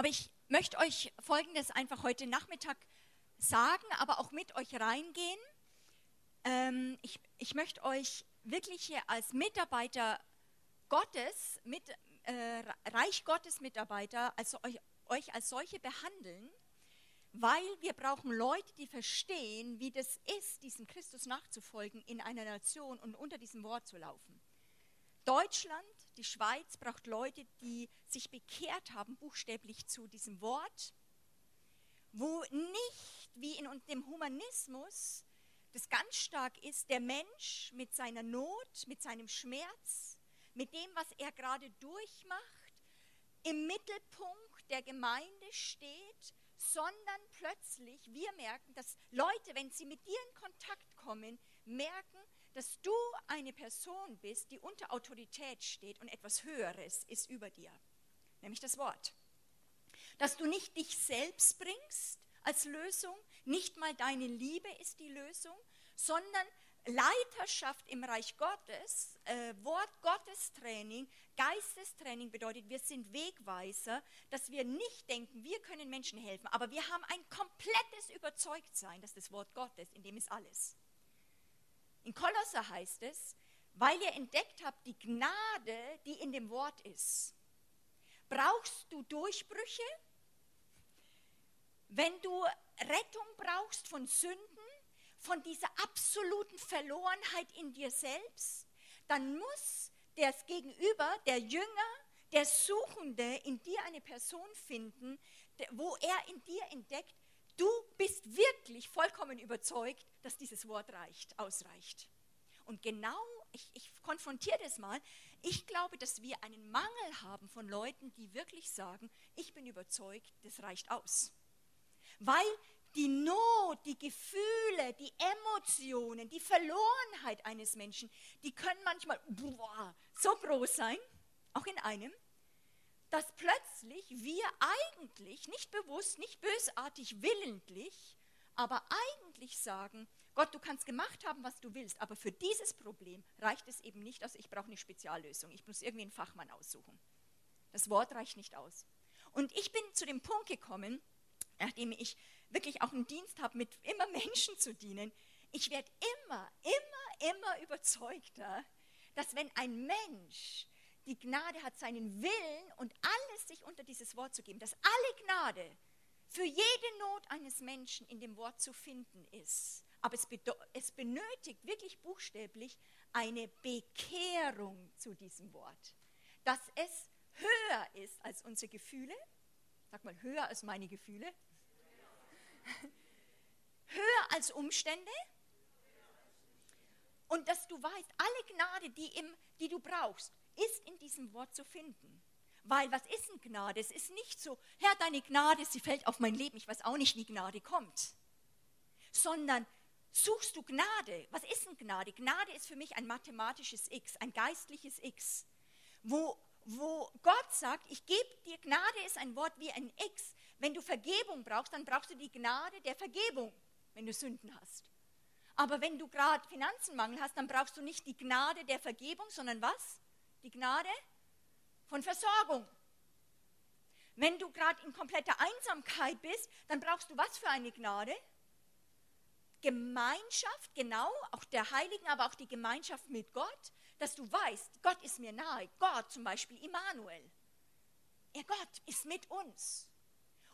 Aber ich möchte euch Folgendes einfach heute Nachmittag sagen, aber auch mit euch reingehen. Ähm, ich, ich möchte euch wirklich hier als Mitarbeiter Gottes, mit, äh, Reich Gottes Mitarbeiter, also euch, euch als solche behandeln, weil wir brauchen Leute, die verstehen, wie das ist, diesem Christus nachzufolgen in einer Nation und unter diesem Wort zu laufen. Deutschland, die Schweiz braucht Leute, die sich bekehrt haben, buchstäblich zu diesem Wort, wo nicht wie in dem Humanismus das ganz stark ist, der Mensch mit seiner Not, mit seinem Schmerz, mit dem, was er gerade durchmacht, im Mittelpunkt der Gemeinde steht, sondern plötzlich wir merken, dass Leute, wenn sie mit dir in Kontakt kommen, merken, dass du eine Person bist, die unter Autorität steht und etwas Höheres ist über dir, nämlich das Wort. Dass du nicht dich selbst bringst als Lösung, nicht mal deine Liebe ist die Lösung, sondern Leiterschaft im Reich Gottes, äh, Wort Gottes Training, Geistestraining bedeutet, wir sind Wegweiser, dass wir nicht denken, wir können Menschen helfen, aber wir haben ein komplettes Überzeugtsein, dass das Wort Gottes, in dem ist alles. In Kolosser heißt es, weil ihr entdeckt habt die Gnade, die in dem Wort ist. Brauchst du Durchbrüche? Wenn du Rettung brauchst von Sünden, von dieser absoluten Verlorenheit in dir selbst, dann muss das Gegenüber, der Jünger, der Suchende in dir eine Person finden, wo er in dir entdeckt, du bist wirklich vollkommen überzeugt, dass dieses Wort reicht, ausreicht. Und genau, ich, ich konfrontiere das mal, ich glaube, dass wir einen Mangel haben von Leuten, die wirklich sagen, ich bin überzeugt, das reicht aus. Weil die Not, die Gefühle, die Emotionen, die Verlorenheit eines Menschen, die können manchmal boah, so groß sein, auch in einem, dass plötzlich wir eigentlich, nicht bewusst, nicht bösartig, willentlich, aber eigentlich sagen, Gott, du kannst gemacht haben, was du willst, aber für dieses Problem reicht es eben nicht aus, ich brauche eine Speziallösung, ich muss irgendwie einen Fachmann aussuchen. Das Wort reicht nicht aus. Und ich bin zu dem Punkt gekommen, nachdem ich wirklich auch einen Dienst habe, mit immer Menschen zu dienen, ich werde immer, immer, immer überzeugter, dass wenn ein Mensch die Gnade hat, seinen Willen und alles sich unter dieses Wort zu geben, dass alle Gnade für jede Not eines Menschen in dem Wort zu finden ist. Aber es, es benötigt wirklich buchstäblich eine Bekehrung zu diesem Wort. Dass es höher ist als unsere Gefühle. Sag mal, höher als meine Gefühle. höher als Umstände. Und dass du weißt, alle Gnade, die, im, die du brauchst, ist in diesem Wort zu finden. Weil was ist eine Gnade? Es ist nicht so, Herr, deine Gnade, sie fällt auf mein Leben, ich weiß auch nicht, wie Gnade kommt. Sondern suchst du Gnade. Was ist eine Gnade? Gnade ist für mich ein mathematisches X, ein geistliches X, wo, wo Gott sagt, ich gebe dir, Gnade ist ein Wort wie ein X. Wenn du Vergebung brauchst, dann brauchst du die Gnade der Vergebung, wenn du Sünden hast. Aber wenn du gerade Finanzenmangel hast, dann brauchst du nicht die Gnade der Vergebung, sondern was? Die Gnade von Versorgung. Wenn du gerade in kompletter Einsamkeit bist, dann brauchst du was für eine Gnade? Gemeinschaft, genau, auch der Heiligen, aber auch die Gemeinschaft mit Gott, dass du weißt, Gott ist mir nahe. Gott zum Beispiel, Immanuel. Er Gott ist mit uns.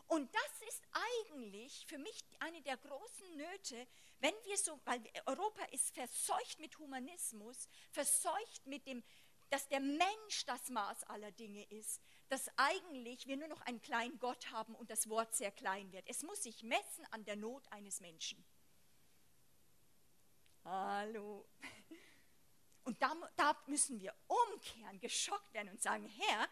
Und das ist eigentlich für mich eine der großen Nöte, wenn wir so, weil Europa ist verseucht mit Humanismus, verseucht mit dem, dass der Mensch das Maß aller Dinge ist, dass eigentlich wir nur noch einen kleinen Gott haben und das Wort sehr klein wird. Es muss sich messen an der Not eines Menschen. Hallo. Und da, da müssen wir umkehren, geschockt werden und sagen, Herr,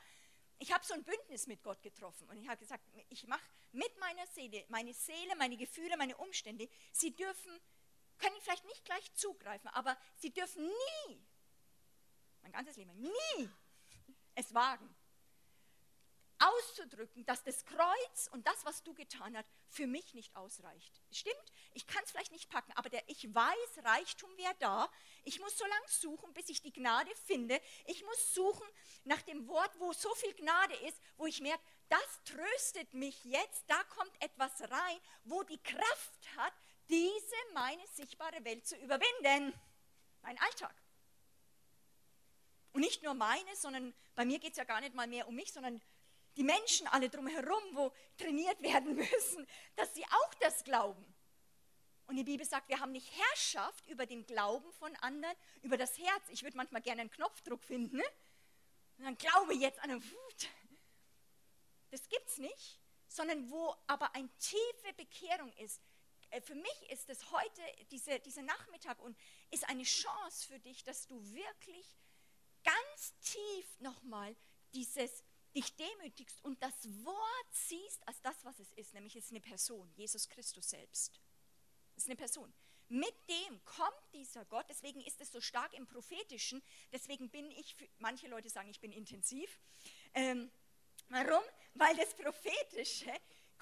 ich habe so ein Bündnis mit Gott getroffen und ich habe gesagt, ich mache mit meiner Seele, meine Seele, meine Gefühle, meine Umstände, sie dürfen, können vielleicht nicht gleich zugreifen, aber sie dürfen nie mein ganzes Leben, nie es wagen, auszudrücken, dass das Kreuz und das, was du getan hast, für mich nicht ausreicht. Stimmt, ich kann es vielleicht nicht packen, aber der, ich weiß, Reichtum wäre da. Ich muss so lange suchen, bis ich die Gnade finde. Ich muss suchen nach dem Wort, wo so viel Gnade ist, wo ich merke, das tröstet mich jetzt, da kommt etwas rein, wo die Kraft hat, diese meine sichtbare Welt zu überwinden. Mein Alltag. Und nicht nur meine, sondern bei mir geht es ja gar nicht mal mehr um mich, sondern die Menschen alle drumherum, wo trainiert werden müssen, dass sie auch das glauben. Und die Bibel sagt, wir haben nicht Herrschaft über den Glauben von anderen, über das Herz. Ich würde manchmal gerne einen Knopfdruck finden. Ne? Und dann glaube jetzt an eine Wut. Das gibt es nicht, sondern wo aber eine tiefe Bekehrung ist. Äh, für mich ist es heute, diese, dieser Nachmittag, und ist eine Chance für dich, dass du wirklich ganz tief nochmal dieses dich demütigst und das Wort siehst als das, was es ist, nämlich es ist eine Person, Jesus Christus selbst. Es ist eine Person. Mit dem kommt dieser Gott, deswegen ist es so stark im Prophetischen, deswegen bin ich, manche Leute sagen, ich bin intensiv. Ähm, warum? Weil das Prophetische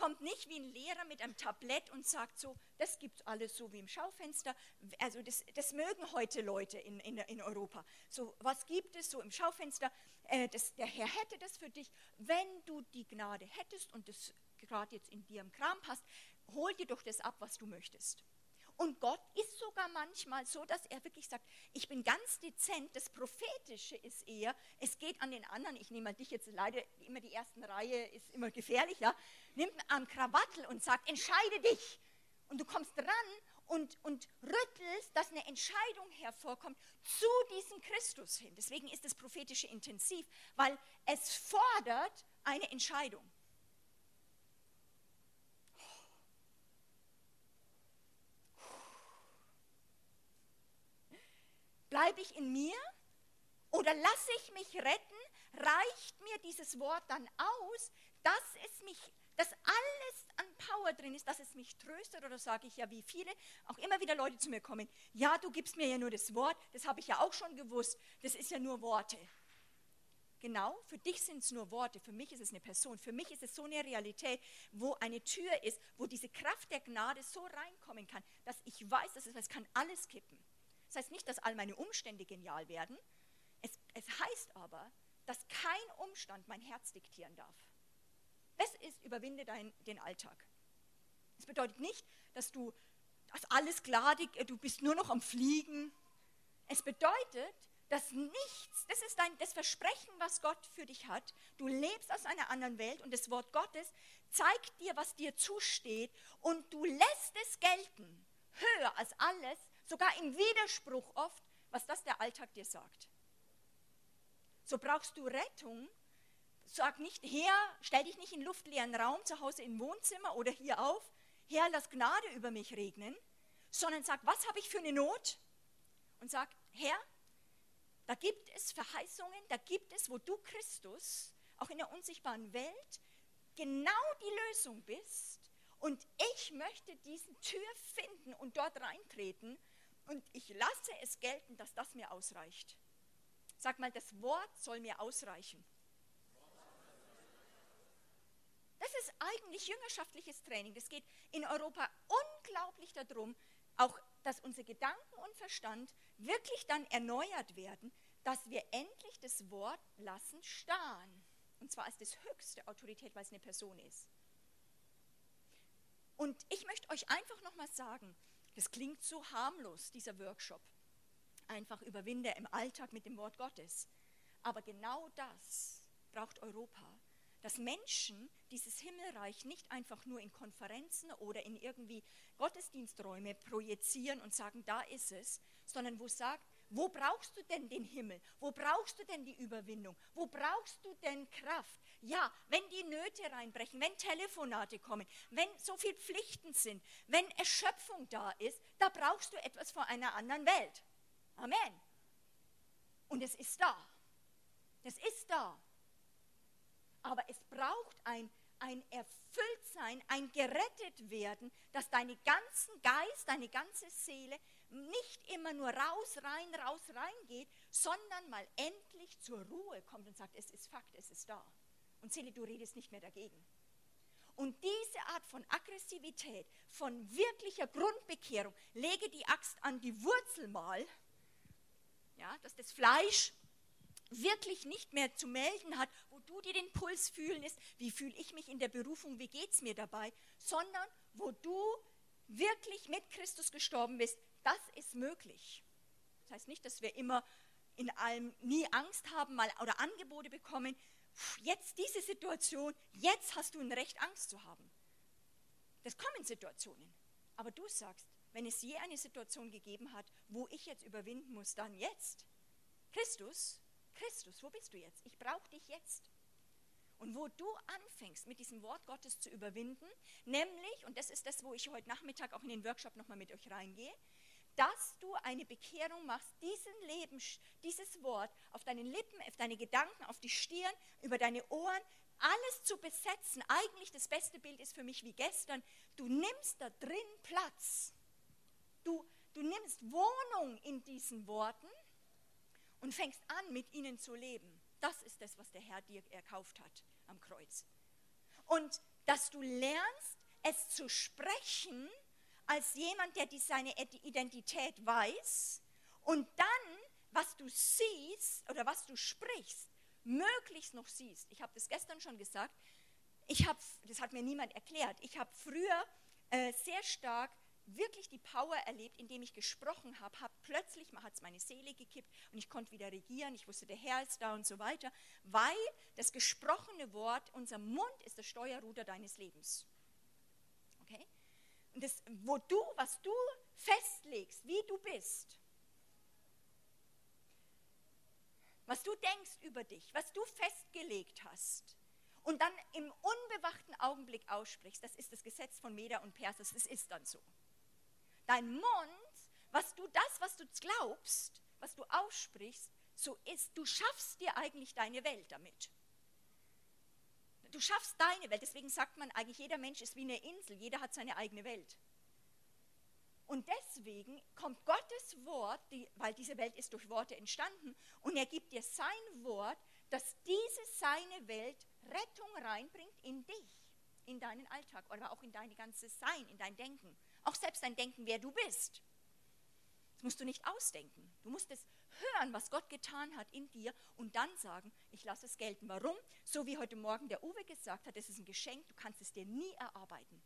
kommt nicht wie ein Lehrer mit einem Tablett und sagt so, das gibt alles so wie im Schaufenster. Also das, das mögen heute Leute in, in, in, Europa. So, was gibt es so im Schaufenster? Äh, das, der Herr hätte das für dich. Wenn du die Gnade hättest und das gerade jetzt in dir im Kram passt, hol dir doch das ab, was du möchtest. Und Gott ist sogar manchmal so, dass er wirklich sagt, ich bin ganz dezent, das Prophetische ist eher, es geht an den anderen, ich nehme mal dich jetzt leider, immer die erste Reihe ist immer gefährlich, ja, nimmt am Krawattel und sagt, entscheide dich. Und du kommst dran und, und rüttelst, dass eine Entscheidung hervorkommt zu diesem Christus hin. Deswegen ist das Prophetische intensiv, weil es fordert eine Entscheidung. Bleibe ich in mir oder lasse ich mich retten? Reicht mir dieses Wort dann aus, dass es mich, dass alles an Power drin ist, dass es mich tröstet? Oder sage ich ja, wie viele auch immer wieder Leute zu mir kommen, ja, du gibst mir ja nur das Wort, das habe ich ja auch schon gewusst, das ist ja nur Worte. Genau, für dich sind es nur Worte, für mich ist es eine Person, für mich ist es so eine Realität, wo eine Tür ist, wo diese Kraft der Gnade so reinkommen kann, dass ich weiß, dass es, es kann alles kippen. Das heißt nicht, dass all meine Umstände genial werden. Es, es heißt aber, dass kein Umstand mein Herz diktieren darf. Es ist, überwinde dein, den Alltag. Es bedeutet nicht, dass du dass alles klar, du bist nur noch am Fliegen. Es bedeutet, dass nichts, das ist dein, das Versprechen, was Gott für dich hat. Du lebst aus einer anderen Welt und das Wort Gottes zeigt dir, was dir zusteht und du lässt es gelten, höher als alles, sogar im Widerspruch oft, was das der Alltag dir sagt. So brauchst du Rettung. Sag nicht, Herr, stell dich nicht in luftleeren Raum zu Hause im Wohnzimmer oder hier auf, Herr, lass Gnade über mich regnen, sondern sag, was habe ich für eine Not? Und sag, Herr, da gibt es Verheißungen, da gibt es, wo du Christus, auch in der unsichtbaren Welt, genau die Lösung bist. Und ich möchte diese Tür finden und dort reintreten und ich lasse es gelten, dass das mir ausreicht. Sag mal, das Wort soll mir ausreichen. Das ist eigentlich jüngerschaftliches Training. Das geht in Europa unglaublich darum, auch dass unser Gedanken und Verstand wirklich dann erneuert werden, dass wir endlich das Wort lassen starren. Und zwar als das höchste Autorität, weil es eine Person ist. Und ich möchte euch einfach nochmal sagen, das klingt so harmlos, dieser Workshop. Einfach überwinde im Alltag mit dem Wort Gottes. Aber genau das braucht Europa. Dass Menschen dieses Himmelreich nicht einfach nur in Konferenzen oder in irgendwie Gottesdiensträume projizieren und sagen, da ist es, sondern wo sagt, wo brauchst du denn den Himmel? Wo brauchst du denn die Überwindung? Wo brauchst du denn Kraft? Ja, wenn die Nöte reinbrechen, wenn Telefonate kommen, wenn so viele Pflichten sind, wenn Erschöpfung da ist, da brauchst du etwas von einer anderen Welt. Amen. Und es ist da. Es ist da. Aber es braucht ein, ein Erfülltsein, ein gerettet werden, dass deine ganzen Geist, deine ganze Seele nicht immer nur raus, rein, raus, rein geht, sondern mal endlich zur Ruhe kommt und sagt, es ist Fakt, es ist da. Und Seele, du redest nicht mehr dagegen. Und diese Art von Aggressivität, von wirklicher Grundbekehrung, lege die Axt an die Wurzel mal, ja, dass das Fleisch wirklich nicht mehr zu melden hat, wo du dir den Puls fühlen ist, wie fühle ich mich in der Berufung, wie geht es mir dabei, sondern wo du wirklich mit Christus gestorben bist, das ist möglich. Das heißt nicht, dass wir immer in allem nie Angst haben mal, oder Angebote bekommen. Jetzt diese Situation, jetzt hast du ein Recht, Angst zu haben. Das kommen Situationen. Aber du sagst, wenn es je eine Situation gegeben hat, wo ich jetzt überwinden muss, dann jetzt. Christus, Christus, wo bist du jetzt? Ich brauche dich jetzt. Und wo du anfängst, mit diesem Wort Gottes zu überwinden, nämlich, und das ist das, wo ich heute Nachmittag auch in den Workshop nochmal mit euch reingehe, dass du eine Bekehrung machst, diesen Leben, dieses Wort auf deinen Lippen, auf deine Gedanken, auf die Stirn, über deine Ohren, alles zu besetzen. Eigentlich das beste Bild ist für mich wie gestern. Du nimmst da drin Platz. Du, du nimmst Wohnung in diesen Worten und fängst an, mit ihnen zu leben. Das ist das, was der Herr dir erkauft hat am Kreuz. Und dass du lernst, es zu sprechen als jemand, der seine Identität weiß und dann, was du siehst oder was du sprichst, möglichst noch siehst. Ich habe das gestern schon gesagt. Ich habe, das hat mir niemand erklärt. Ich habe früher äh, sehr stark wirklich die Power erlebt, indem ich gesprochen habe, habe plötzlich hat es meine Seele gekippt und ich konnte wieder regieren, ich wusste, der Herr ist da und so weiter, weil das gesprochene Wort, unser Mund ist das Steuerruder deines Lebens. Das, wo du, was du festlegst, wie du bist, was du denkst über dich, was du festgelegt hast, und dann im unbewachten Augenblick aussprichst, das ist das Gesetz von Meda und Persis, das ist dann so dein Mund, was du das, was du glaubst, was du aussprichst, so ist, du schaffst dir eigentlich deine Welt damit. Du schaffst deine Welt. Deswegen sagt man eigentlich, jeder Mensch ist wie eine Insel, jeder hat seine eigene Welt. Und deswegen kommt Gottes Wort, die, weil diese Welt ist durch Worte entstanden, und er gibt dir sein Wort, dass diese seine Welt Rettung reinbringt in dich, in deinen Alltag, oder auch in dein ganzes Sein, in dein Denken. Auch selbst dein Denken, wer du bist. Das musst du nicht ausdenken. Du musst es hören, was Gott getan hat in dir und dann sagen, ich lasse es gelten. Warum? So wie heute Morgen der Uwe gesagt hat, es ist ein Geschenk, du kannst es dir nie erarbeiten.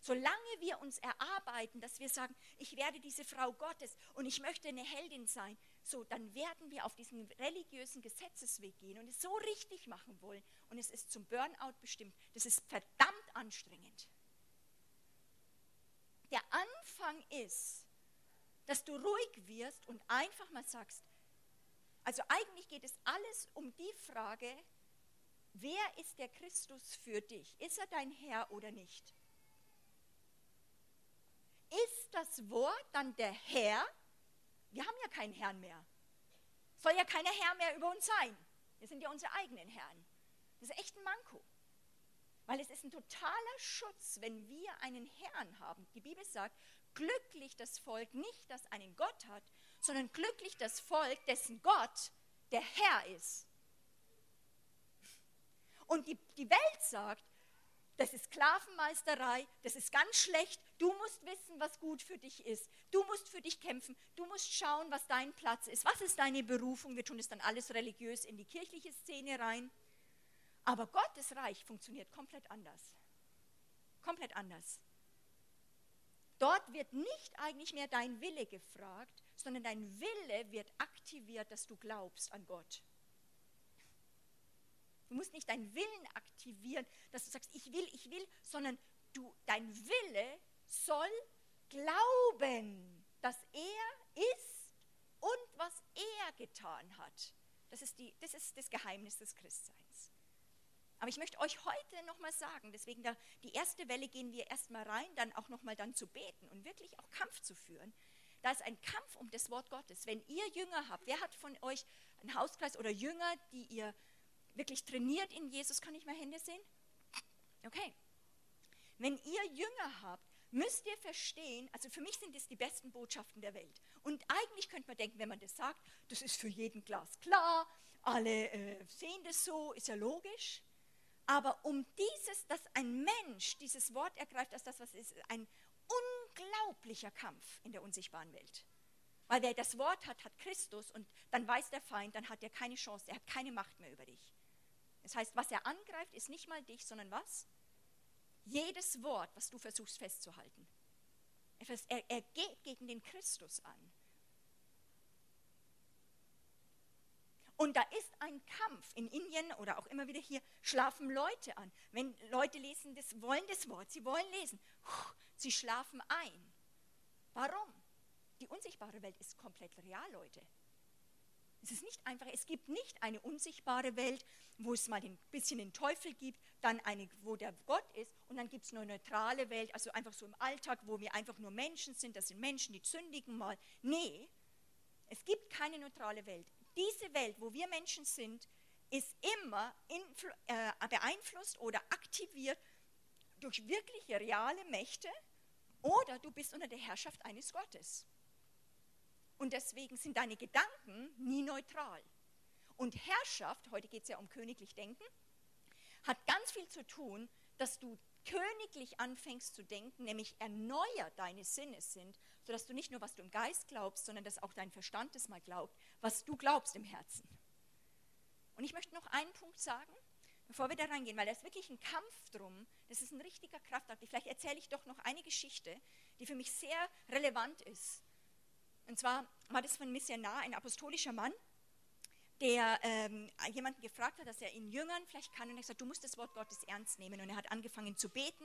Solange wir uns erarbeiten, dass wir sagen, ich werde diese Frau Gottes und ich möchte eine Heldin sein, so dann werden wir auf diesen religiösen Gesetzesweg gehen und es so richtig machen wollen und es ist zum Burnout bestimmt. Das ist verdammt anstrengend der Anfang ist, dass du ruhig wirst und einfach mal sagst, also eigentlich geht es alles um die Frage, wer ist der Christus für dich? Ist er dein Herr oder nicht? Ist das Wort dann der Herr? Wir haben ja keinen Herrn mehr. Soll ja keiner Herr mehr über uns sein. Wir sind ja unsere eigenen Herren. Das ist echt ein Manko. Weil es ist ein totaler Schutz, wenn wir einen Herrn haben. Die Bibel sagt, glücklich das Volk nicht, das einen Gott hat, sondern glücklich das Volk, dessen Gott der Herr ist. Und die, die Welt sagt, das ist Sklavenmeisterei, das ist ganz schlecht, du musst wissen, was gut für dich ist, du musst für dich kämpfen, du musst schauen, was dein Platz ist, was ist deine Berufung, wir tun es dann alles religiös in die kirchliche Szene rein. Aber Gottes Reich funktioniert komplett anders. Komplett anders. Dort wird nicht eigentlich mehr dein Wille gefragt, sondern dein Wille wird aktiviert, dass du glaubst an Gott. Du musst nicht deinen Willen aktivieren, dass du sagst, ich will, ich will, sondern du, dein Wille soll glauben, dass er ist und was er getan hat. Das ist, die, das, ist das Geheimnis des Christseins. Aber ich möchte euch heute nochmal sagen, deswegen da, die erste Welle gehen wir erstmal rein, dann auch nochmal dann zu beten und wirklich auch Kampf zu führen. Da ist ein Kampf um das Wort Gottes. Wenn ihr Jünger habt, wer hat von euch einen Hauskreis oder Jünger, die ihr wirklich trainiert in Jesus? Kann ich mal Hände sehen? Okay. Wenn ihr Jünger habt, müsst ihr verstehen, also für mich sind es die besten Botschaften der Welt. Und eigentlich könnte man denken, wenn man das sagt, das ist für jeden Glas klar, alle äh, sehen das so, ist ja logisch. Aber um dieses, dass ein Mensch dieses Wort ergreift als das, was es ist, ein unglaublicher Kampf in der unsichtbaren Welt. Weil wer das Wort hat, hat Christus und dann weiß der Feind, dann hat er keine Chance, er hat keine Macht mehr über dich. Das heißt, was er angreift, ist nicht mal dich, sondern was? Jedes Wort, was du versuchst festzuhalten. Er, er geht gegen den Christus an. Und da ist ein Kampf. In Indien oder auch immer wieder hier schlafen Leute an. Wenn Leute lesen das, wollen das Wort, sie wollen lesen. Sie schlafen ein. Warum? Die unsichtbare Welt ist komplett real, Leute. Es ist nicht einfach, es gibt nicht eine unsichtbare Welt, wo es mal ein bisschen den Teufel gibt, dann eine, wo der Gott ist und dann gibt es eine neutrale Welt, also einfach so im Alltag, wo wir einfach nur Menschen sind, das sind Menschen, die zündigen mal. Nee, es gibt keine neutrale Welt. Diese Welt, wo wir Menschen sind, ist immer äh, beeinflusst oder aktiviert durch wirkliche reale Mächte oder du bist unter der Herrschaft eines Gottes. Und deswegen sind deine Gedanken nie neutral. Und Herrschaft, heute geht es ja um königlich Denken, hat ganz viel zu tun, dass du königlich anfängst zu denken, nämlich erneuert deine Sinne sind, sodass du nicht nur, was du im Geist glaubst, sondern dass auch dein Verstand es mal glaubt, was du glaubst im Herzen. Und ich möchte noch einen Punkt sagen, bevor wir da reingehen, weil da ist wirklich ein Kampf drum, das ist ein richtiger Kraftakt. Vielleicht erzähle ich doch noch eine Geschichte, die für mich sehr relevant ist. Und zwar war das von Missionar, ein apostolischer Mann, der ähm, jemanden gefragt hat, dass er ihn Jüngern vielleicht kann. Und er hat gesagt, du musst das Wort Gottes ernst nehmen. Und er hat angefangen zu beten,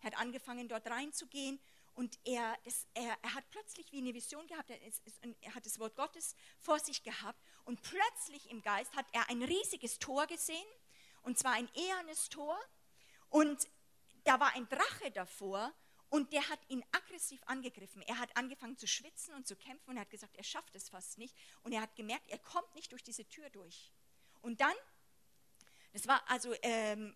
er hat angefangen dort reinzugehen. Und er, das, er, er hat plötzlich wie eine Vision gehabt, er, ist, er hat das Wort Gottes vor sich gehabt. Und plötzlich im Geist hat er ein riesiges Tor gesehen, und zwar ein ehernes Tor. Und da war ein Drache davor und der hat ihn aggressiv angegriffen. Er hat angefangen zu schwitzen und zu kämpfen und hat gesagt, er schafft es fast nicht. Und er hat gemerkt, er kommt nicht durch diese Tür durch. Und dann, das war also, ähm,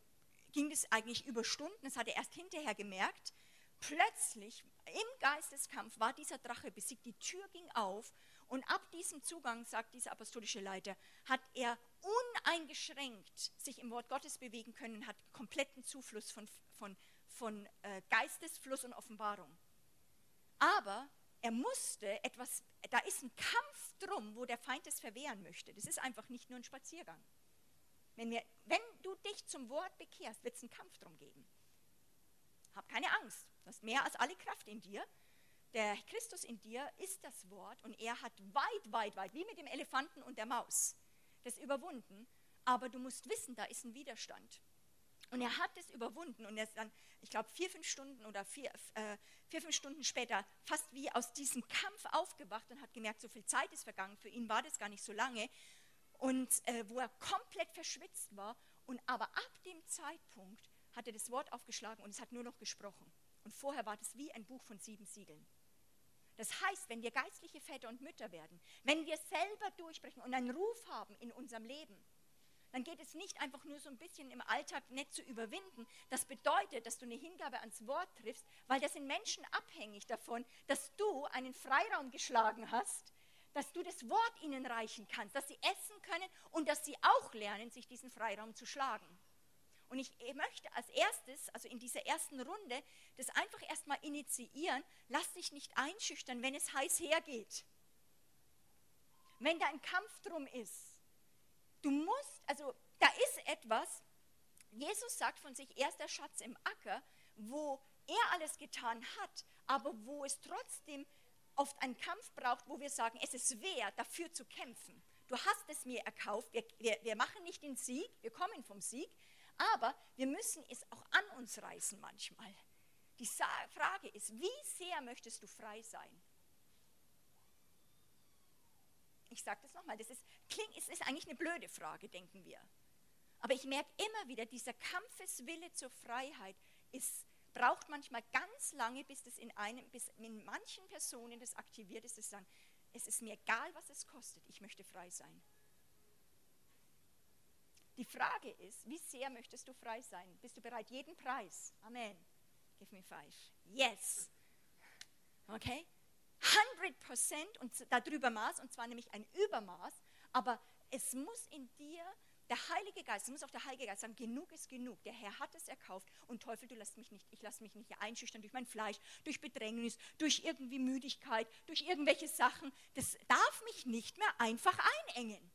ging das eigentlich über Stunden, das hat er erst hinterher gemerkt. Plötzlich im Geisteskampf war dieser Drache besiegt, die Tür ging auf und ab diesem Zugang, sagt dieser apostolische Leiter, hat er uneingeschränkt sich im Wort Gottes bewegen können, hat kompletten Zufluss von, von von äh, Geistesfluss und Offenbarung. Aber er musste etwas, da ist ein Kampf drum, wo der Feind es verwehren möchte. Das ist einfach nicht nur ein Spaziergang. Wenn, wir, wenn du dich zum Wort bekehrst, wird es einen Kampf drum geben. Hab keine Angst. Du hast mehr als alle Kraft in dir. Der Christus in dir ist das Wort und er hat weit, weit, weit, wie mit dem Elefanten und der Maus, das überwunden. Aber du musst wissen, da ist ein Widerstand. Und er hat es überwunden und er ist dann, ich glaube, vier, fünf Stunden oder vier, äh, vier, fünf Stunden später fast wie aus diesem Kampf aufgewacht und hat gemerkt, so viel Zeit ist vergangen. Für ihn war das gar nicht so lange. Und äh, wo er komplett verschwitzt war. Und aber ab dem Zeitpunkt hat er das Wort aufgeschlagen und es hat nur noch gesprochen. Und vorher war das wie ein Buch von sieben Siegeln. Das heißt, wenn wir geistliche Väter und Mütter werden, wenn wir selber durchbrechen und einen Ruf haben in unserem Leben, dann geht es nicht einfach nur so ein bisschen im Alltag nett zu überwinden. Das bedeutet, dass du eine Hingabe ans Wort triffst, weil das sind Menschen abhängig davon, dass du einen Freiraum geschlagen hast, dass du das Wort ihnen reichen kannst, dass sie essen können und dass sie auch lernen, sich diesen Freiraum zu schlagen. Und ich möchte als erstes, also in dieser ersten Runde, das einfach erstmal initiieren. Lass dich nicht einschüchtern, wenn es heiß hergeht. Wenn da ein Kampf drum ist Du musst, also da ist etwas, Jesus sagt von sich, er ist der Schatz im Acker, wo er alles getan hat, aber wo es trotzdem oft einen Kampf braucht, wo wir sagen, es ist wert, dafür zu kämpfen. Du hast es mir erkauft, wir, wir, wir machen nicht den Sieg, wir kommen vom Sieg, aber wir müssen es auch an uns reißen manchmal. Die Frage ist, wie sehr möchtest du frei sein? Ich sage das nochmal, das ist, klingt, es ist eigentlich eine blöde Frage, denken wir. Aber ich merke immer wieder, dieser Kampfeswille zur Freiheit ist, braucht manchmal ganz lange, bis das in einem, bis in manchen Personen das aktiviert ist, sie sagen, es ist mir egal, was es kostet, ich möchte frei sein. Die Frage ist, wie sehr möchtest du frei sein? Bist du bereit, jeden Preis? Amen. Give me five. Yes. Okay? 100% und darüber Maß, und zwar nämlich ein Übermaß, aber es muss in dir der Heilige Geist, es muss auch der Heilige Geist sagen, genug ist genug. Der Herr hat es erkauft und Teufel, du lässt mich nicht, ich lasse mich nicht einschüchtern durch mein Fleisch, durch Bedrängnis, durch irgendwie Müdigkeit, durch irgendwelche Sachen. Das darf mich nicht mehr einfach einengen.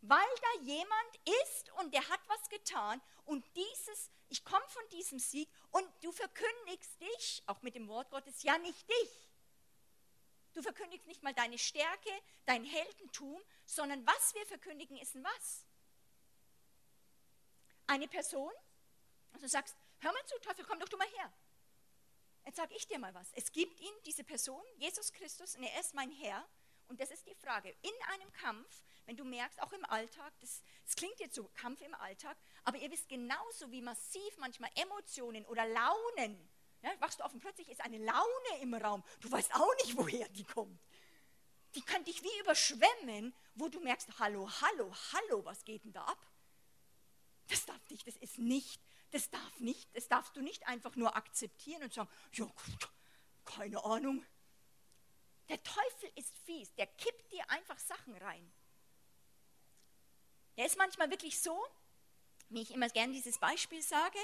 weil da jemand ist und der hat was getan und dieses, ich komme von diesem Sieg und du verkündigst dich, auch mit dem Wort Gottes, ja nicht dich. Du verkündigst nicht mal deine Stärke, dein Heldentum, sondern was wir verkündigen ist ein was. Eine Person, und du sagst, hör mal zu, Teufel, komm doch du mal her. Jetzt sage ich dir mal was. Es gibt ihn, diese Person, Jesus Christus, und er ist mein Herr. Und das ist die Frage. In einem Kampf, wenn du merkst, auch im Alltag, das, das klingt jetzt so, Kampf im Alltag, aber ihr wisst genauso, wie massiv manchmal Emotionen oder Launen, ja, wachst du auf und plötzlich ist eine Laune im Raum. Du weißt auch nicht, woher die kommt. Die kann dich wie überschwemmen, wo du merkst, hallo, hallo, hallo, was geht denn da ab? Das darf dich, das ist nicht, das darf nicht, das darfst du nicht einfach nur akzeptieren und sagen, ja gut, keine Ahnung, der Teufel ist fies, der kippt dir einfach Sachen rein. Der ist manchmal wirklich so, wie ich immer gerne dieses Beispiel sage,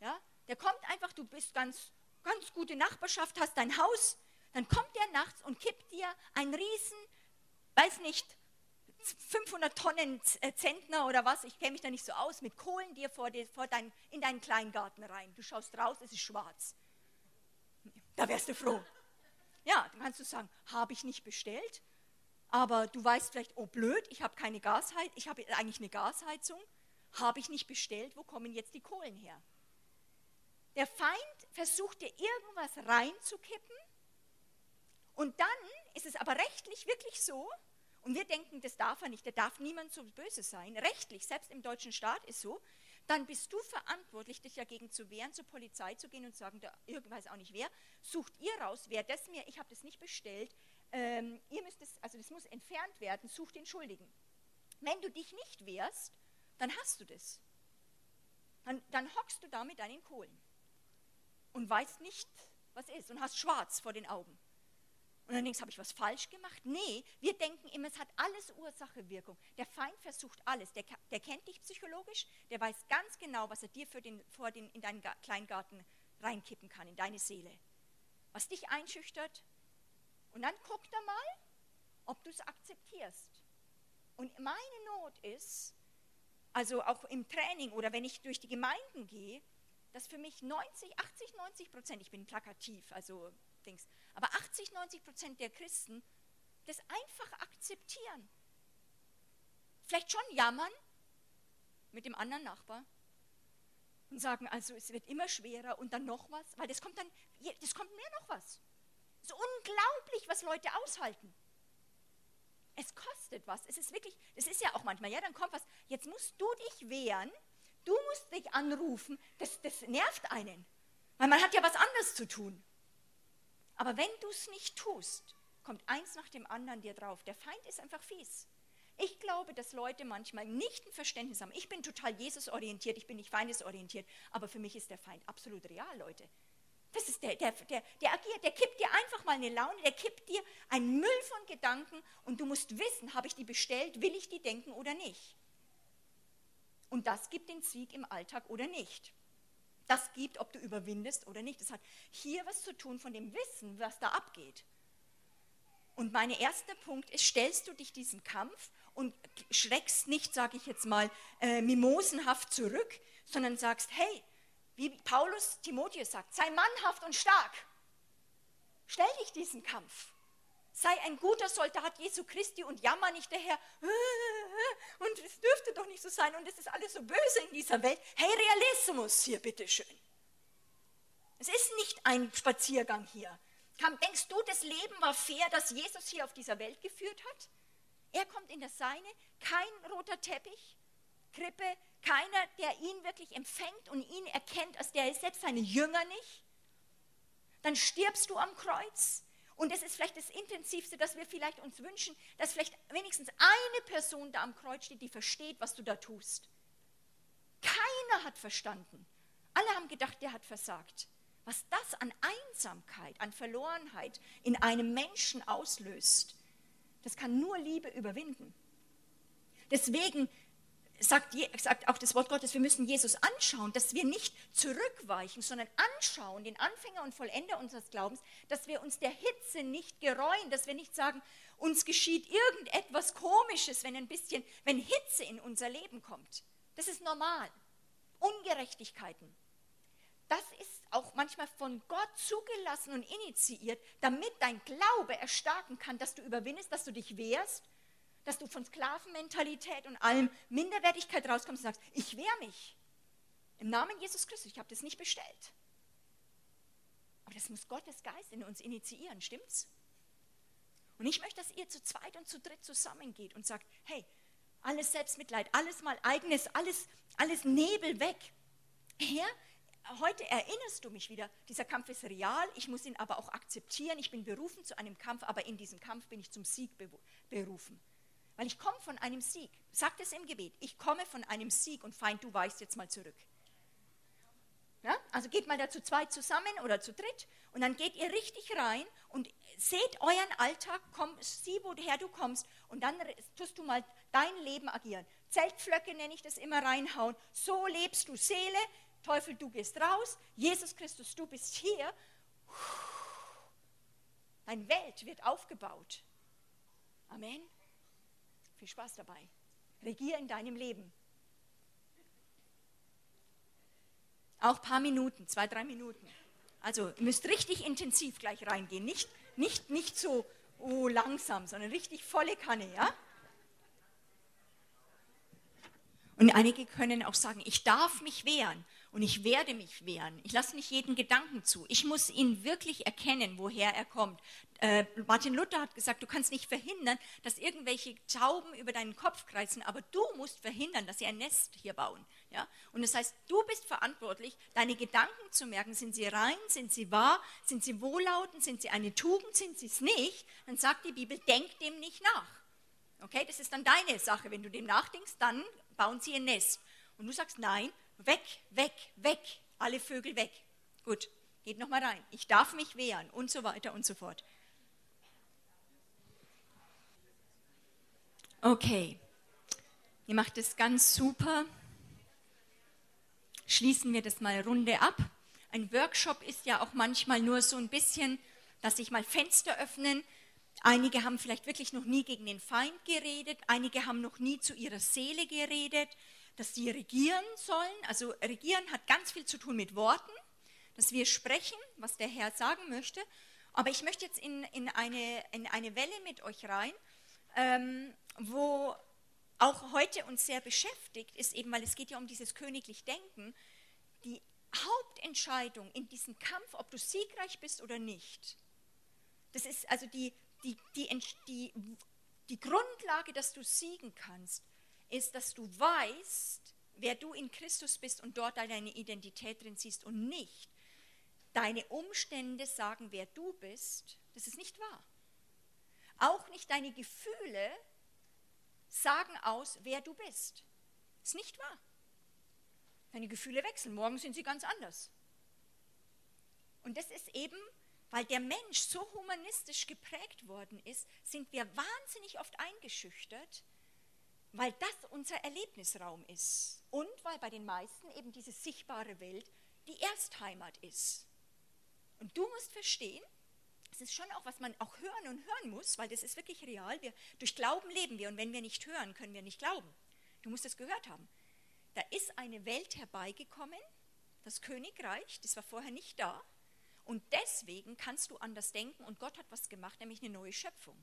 ja, der kommt einfach, du bist ganz, ganz gute Nachbarschaft, hast dein Haus, dann kommt der nachts und kippt dir ein Riesen, weiß nicht, 500 Tonnen äh, Zentner oder was, ich kenne mich da nicht so aus, mit Kohlen dir vor, dir, vor dein, in deinen Kleingarten rein. Du schaust raus, es ist schwarz. Da wärst du froh. Ja, dann kannst du sagen, habe ich nicht bestellt, aber du weißt vielleicht, oh blöd, ich habe keine Gasheizung, ich habe eigentlich eine Gasheizung, habe ich nicht bestellt, wo kommen jetzt die Kohlen her? Der Feind versucht dir irgendwas reinzukippen. Und dann ist es aber rechtlich wirklich so, und wir denken, das darf er nicht, der darf niemand so böse sein, rechtlich, selbst im deutschen Staat ist so, dann bist du verantwortlich, dich dagegen zu wehren, zur Polizei zu gehen und zu sagen, da, irgendwas auch nicht wer, sucht ihr raus, wer das mir, ich habe das nicht bestellt, ähm, ihr müsst es, also das muss entfernt werden, sucht den Schuldigen. Wenn du dich nicht wehrst, dann hast du das. Dann, dann hockst du da mit deinen Kohlen und weißt nicht, was ist und hast schwarz vor den Augen. Und dann denkst habe ich was falsch gemacht? Nee, wir denken immer, es hat alles Ursache, Wirkung. Der Feind versucht alles. Der, der kennt dich psychologisch, der weiß ganz genau, was er dir für den, vor den, in deinen Kleingarten reinkippen kann, in deine Seele. Was dich einschüchtert. Und dann guckt er mal, ob du es akzeptierst. Und meine Not ist, also auch im Training oder wenn ich durch die Gemeinden gehe, dass für mich 90, 80, 90 Prozent, ich bin plakativ, also Dings, aber 80, 90 Prozent der Christen das einfach akzeptieren. Vielleicht schon jammern mit dem anderen Nachbar und sagen, also es wird immer schwerer und dann noch was, weil das kommt dann, das kommt mehr noch was. Es ist unglaublich, was Leute aushalten. Es kostet was. Es ist wirklich, es ist ja auch manchmal, ja, dann kommt was. Jetzt musst du dich wehren, du musst dich anrufen. Das, das nervt einen. Weil man hat ja was anderes zu tun. Aber wenn du es nicht tust, kommt eins nach dem anderen dir drauf. Der Feind ist einfach fies. Ich glaube, dass Leute manchmal nicht ein Verständnis haben. Ich bin total Jesus-orientiert, ich bin nicht feindesorientiert, aber für mich ist der Feind absolut real, Leute. Das ist der, der, der, der agiert, der kippt dir einfach mal eine Laune, der kippt dir einen Müll von Gedanken und du musst wissen, habe ich die bestellt, will ich die denken oder nicht. Und das gibt den Sieg im Alltag oder nicht das gibt, ob du überwindest oder nicht. Das hat hier was zu tun von dem Wissen, was da abgeht. Und mein erster Punkt ist, stellst du dich diesem Kampf und schreckst nicht, sage ich jetzt mal, äh, mimosenhaft zurück, sondern sagst, hey, wie Paulus Timotheus sagt, sei mannhaft und stark. Stell dich diesem Kampf. Sei ein guter Soldat Jesu Christi und jammer nicht daher, und es dürfte doch nicht so sein und es ist alles so böse in dieser Welt. Hey, Realismus hier, bitteschön. Es ist nicht ein Spaziergang hier. Denkst du, das Leben war fair, dass Jesus hier auf dieser Welt geführt hat? Er kommt in das Seine, kein roter Teppich, Krippe, keiner, der ihn wirklich empfängt und ihn erkennt, als der ist selbst seine Jünger nicht. Dann stirbst du am Kreuz, und das ist vielleicht das Intensivste, dass wir vielleicht uns wünschen, dass vielleicht wenigstens eine Person da am Kreuz steht, die versteht, was du da tust. Keiner hat verstanden. Alle haben gedacht, der hat versagt. Was das an Einsamkeit, an Verlorenheit in einem Menschen auslöst, das kann nur Liebe überwinden. Deswegen sagt, sagt auch das Wort Gottes, wir müssen Jesus anschauen, dass wir nicht zurückweichen, sondern anschauen, den Anfänger und Vollender unseres Glaubens, dass wir uns der Hitze nicht gereuen, dass wir nicht sagen, uns geschieht irgendetwas Komisches, wenn ein bisschen, wenn Hitze in unser Leben kommt. Das ist normal. Ungerechtigkeiten. Das ist auch manchmal von Gott zugelassen und initiiert, damit dein Glaube erstarken kann, dass du überwindest, dass du dich wehrst dass du von Sklavenmentalität und allem Minderwertigkeit rauskommst und sagst, ich wehre mich. Im Namen Jesus Christus, ich habe das nicht bestellt. Aber das muss Gottes Geist in uns initiieren, stimmt's? Und ich möchte, dass ihr zu zweit und zu dritt zusammengeht und sagt, hey, alles Selbstmitleid, alles mal eigenes, alles, alles Nebel weg. Herr, heute erinnerst du mich wieder, dieser Kampf ist real, ich muss ihn aber auch akzeptieren, ich bin berufen zu einem Kampf, aber in diesem Kampf bin ich zum Sieg berufen. Weil ich komme von einem Sieg. Sagt es im Gebet. Ich komme von einem Sieg und Feind, du weichst jetzt mal zurück. Ja? Also geht mal da zu zweit zusammen oder zu dritt und dann geht ihr richtig rein und seht euren Alltag, komm, sieh, woher du kommst und dann tust du mal dein Leben agieren. Zeltflöcke nenne ich das immer reinhauen. So lebst du Seele, Teufel, du gehst raus, Jesus Christus, du bist hier. Deine Welt wird aufgebaut. Amen. Viel Spaß dabei. Regier in deinem Leben. Auch ein paar Minuten, zwei, drei Minuten. Also ihr müsst richtig intensiv gleich reingehen. Nicht, nicht, nicht so oh, langsam, sondern richtig volle Kanne, ja? Und einige können auch sagen, ich darf mich wehren und ich werde mich wehren. Ich lasse nicht jeden Gedanken zu. Ich muss ihn wirklich erkennen, woher er kommt. Äh, Martin Luther hat gesagt, du kannst nicht verhindern, dass irgendwelche Tauben über deinen Kopf kreisen, aber du musst verhindern, dass sie ein Nest hier bauen. Ja? Und das heißt, du bist verantwortlich, deine Gedanken zu merken. Sind sie rein? Sind sie wahr? Sind sie wohllautend? Sind sie eine Tugend? Sind sie es nicht? Dann sagt die Bibel, denk dem nicht nach. Okay, das ist dann deine Sache. Wenn du dem nachdenkst, dann bauen sie ein Nest. Und du sagst, nein, weg, weg, weg, alle Vögel weg. Gut, geht nochmal rein. Ich darf mich wehren und so weiter und so fort. Okay, ihr macht es ganz super. Schließen wir das mal Runde ab. Ein Workshop ist ja auch manchmal nur so ein bisschen, dass sich mal Fenster öffnen. Einige haben vielleicht wirklich noch nie gegen den Feind geredet, einige haben noch nie zu ihrer Seele geredet, dass sie regieren sollen. Also regieren hat ganz viel zu tun mit Worten, dass wir sprechen, was der Herr sagen möchte. Aber ich möchte jetzt in, in, eine, in eine Welle mit euch rein, ähm, wo auch heute uns sehr beschäftigt ist, eben weil es geht ja um dieses königlich Denken, die Hauptentscheidung in diesem Kampf, ob du siegreich bist oder nicht. Das ist also die, die, die, die, die Grundlage, dass du siegen kannst, ist, dass du weißt, wer du in Christus bist und dort deine Identität drin siehst und nicht deine Umstände sagen, wer du bist. Das ist nicht wahr. Auch nicht deine Gefühle sagen aus, wer du bist. Das ist nicht wahr. Deine Gefühle wechseln. Morgen sind sie ganz anders. Und das ist eben, weil der Mensch so humanistisch geprägt worden ist, sind wir wahnsinnig oft eingeschüchtert, weil das unser Erlebnisraum ist und weil bei den meisten eben diese sichtbare Welt die Erstheimat ist. Und du musst verstehen, es ist schon auch, was man auch hören und hören muss, weil das ist wirklich real. Wir, durch Glauben leben wir und wenn wir nicht hören, können wir nicht glauben. Du musst es gehört haben. Da ist eine Welt herbeigekommen, das Königreich, das war vorher nicht da. Und deswegen kannst du anders denken und Gott hat was gemacht, nämlich eine neue Schöpfung.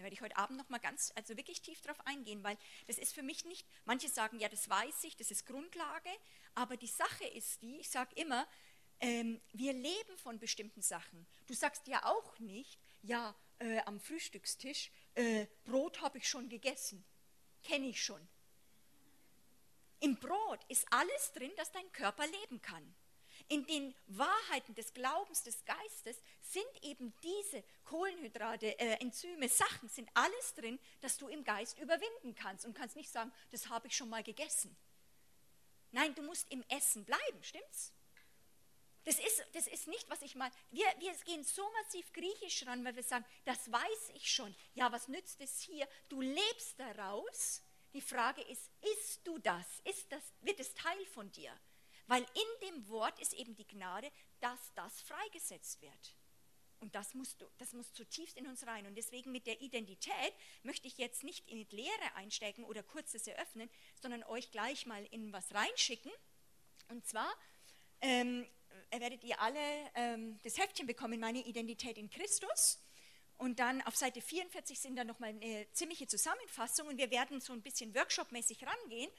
Da werde ich heute Abend noch mal ganz, also wirklich tief drauf eingehen, weil das ist für mich nicht, manche sagen, ja, das weiß ich, das ist Grundlage, aber die Sache ist die, ich sage immer, ähm, wir leben von bestimmten Sachen. Du sagst ja auch nicht, ja, äh, am Frühstückstisch, äh, Brot habe ich schon gegessen, kenne ich schon. Im Brot ist alles drin, dass dein Körper leben kann in den Wahrheiten des Glaubens des Geistes sind eben diese Kohlenhydrate, äh, Enzyme, Sachen, sind alles drin, dass du im Geist überwinden kannst und kannst nicht sagen, das habe ich schon mal gegessen. Nein, du musst im Essen bleiben, stimmt's? Das ist, das ist nicht, was ich mal. Wir, wir gehen so massiv griechisch ran, weil wir sagen, das weiß ich schon. Ja, was nützt es hier? Du lebst daraus, Die Frage ist, isst du das? Ist das? Wird es Teil von dir? Weil in dem Wort ist eben die Gnade, dass das freigesetzt wird. Und das muss, das muss zutiefst in uns rein. Und deswegen mit der Identität möchte ich jetzt nicht in die Lehre einsteigen oder kurz das eröffnen, sondern euch gleich mal in was reinschicken. Und zwar ähm, werdet ihr alle ähm, das Heftchen bekommen, meine Identität in Christus. Und dann auf Seite 44 sind da nochmal eine ziemliche Zusammenfassung und wir werden so ein bisschen workshopmäßig rangehen,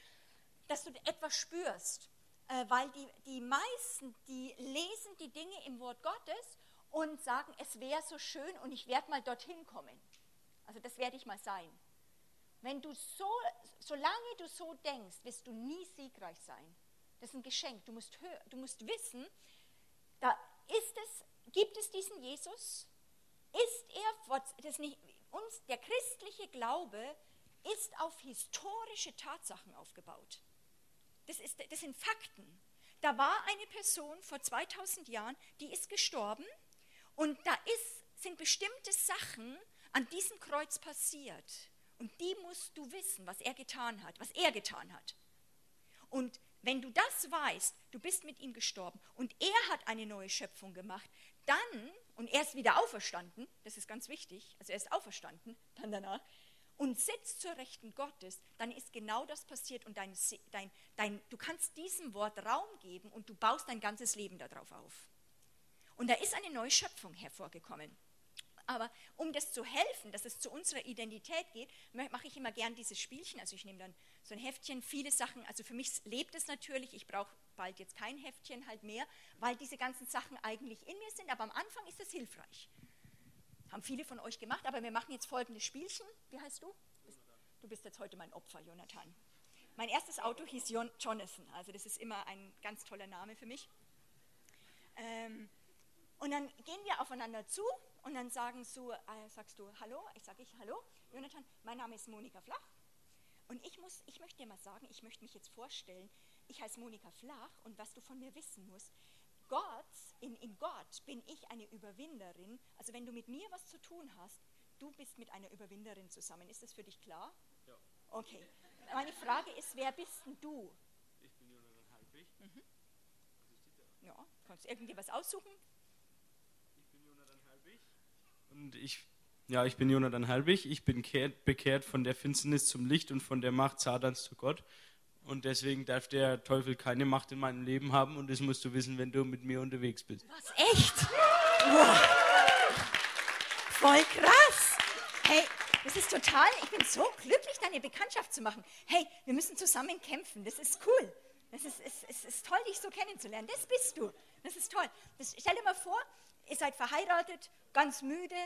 dass du etwas spürst. Äh, weil die, die meisten, die lesen die Dinge im Wort Gottes und sagen, es wäre so schön und ich werde mal dorthin kommen. Also das werde ich mal sein. Wenn du so, solange du so denkst, wirst du nie siegreich sein. Das ist ein Geschenk. Du musst, du musst wissen, da ist es, gibt es diesen Jesus, ist er, das nicht, uns, der christliche Glaube ist auf historische Tatsachen aufgebaut. Das, ist, das sind Fakten. Da war eine Person vor 2000 Jahren, die ist gestorben und da ist, sind bestimmte Sachen an diesem Kreuz passiert. Und die musst du wissen, was er getan hat, was er getan hat. Und wenn du das weißt, du bist mit ihm gestorben und er hat eine neue Schöpfung gemacht, dann und er ist wieder auferstanden, das ist ganz wichtig, also er ist auferstanden, dann danach, und sitzt zur Rechten Gottes, dann ist genau das passiert und dein, dein, dein, du kannst diesem Wort Raum geben und du baust dein ganzes Leben darauf auf. Und da ist eine neue Schöpfung hervorgekommen. Aber um das zu helfen, dass es zu unserer Identität geht, mache ich immer gern dieses Spielchen. Also ich nehme dann so ein Heftchen, viele Sachen. Also für mich lebt es natürlich. Ich brauche bald jetzt kein Heftchen halt mehr, weil diese ganzen Sachen eigentlich in mir sind. Aber am Anfang ist es hilfreich. Haben viele von euch gemacht. Aber wir machen jetzt folgendes Spielchen. Wie heißt du? Du bist jetzt heute mein Opfer, Jonathan. Mein erstes Auto hieß Jonathan. Also das ist immer ein ganz toller Name für mich. Ähm, und dann gehen wir aufeinander zu und dann sagen so, äh, sagst du Hallo, ich sage ich Hallo, Jonathan, mein Name ist Monika Flach und ich, muss, ich möchte dir mal sagen, ich möchte mich jetzt vorstellen, ich heiße Monika Flach und was du von mir wissen musst, Gott, in, in Gott bin ich eine Überwinderin, also wenn du mit mir was zu tun hast, du bist mit einer Überwinderin zusammen, ist das für dich klar? Ja. Okay, meine Frage ist, wer bist denn du? Ich bin Jonathan Halbig. Mhm. Ja, kannst du irgendwie was aussuchen? Und ich, ja, ich bin Jonathan Halbig. Ich bin kehrt, bekehrt von der Finsternis zum Licht und von der Macht Satans zu Gott. Und deswegen darf der Teufel keine Macht in meinem Leben haben. Und das musst du wissen, wenn du mit mir unterwegs bist. Was? Echt? Wow. Voll krass. Hey, das ist total, ich bin so glücklich, deine Bekanntschaft zu machen. Hey, wir müssen zusammen kämpfen. Das ist cool. Das ist, es, es ist toll, dich so kennenzulernen. Das bist du. Das ist toll. Das, stell dir mal vor, ihr seid verheiratet, ganz müde,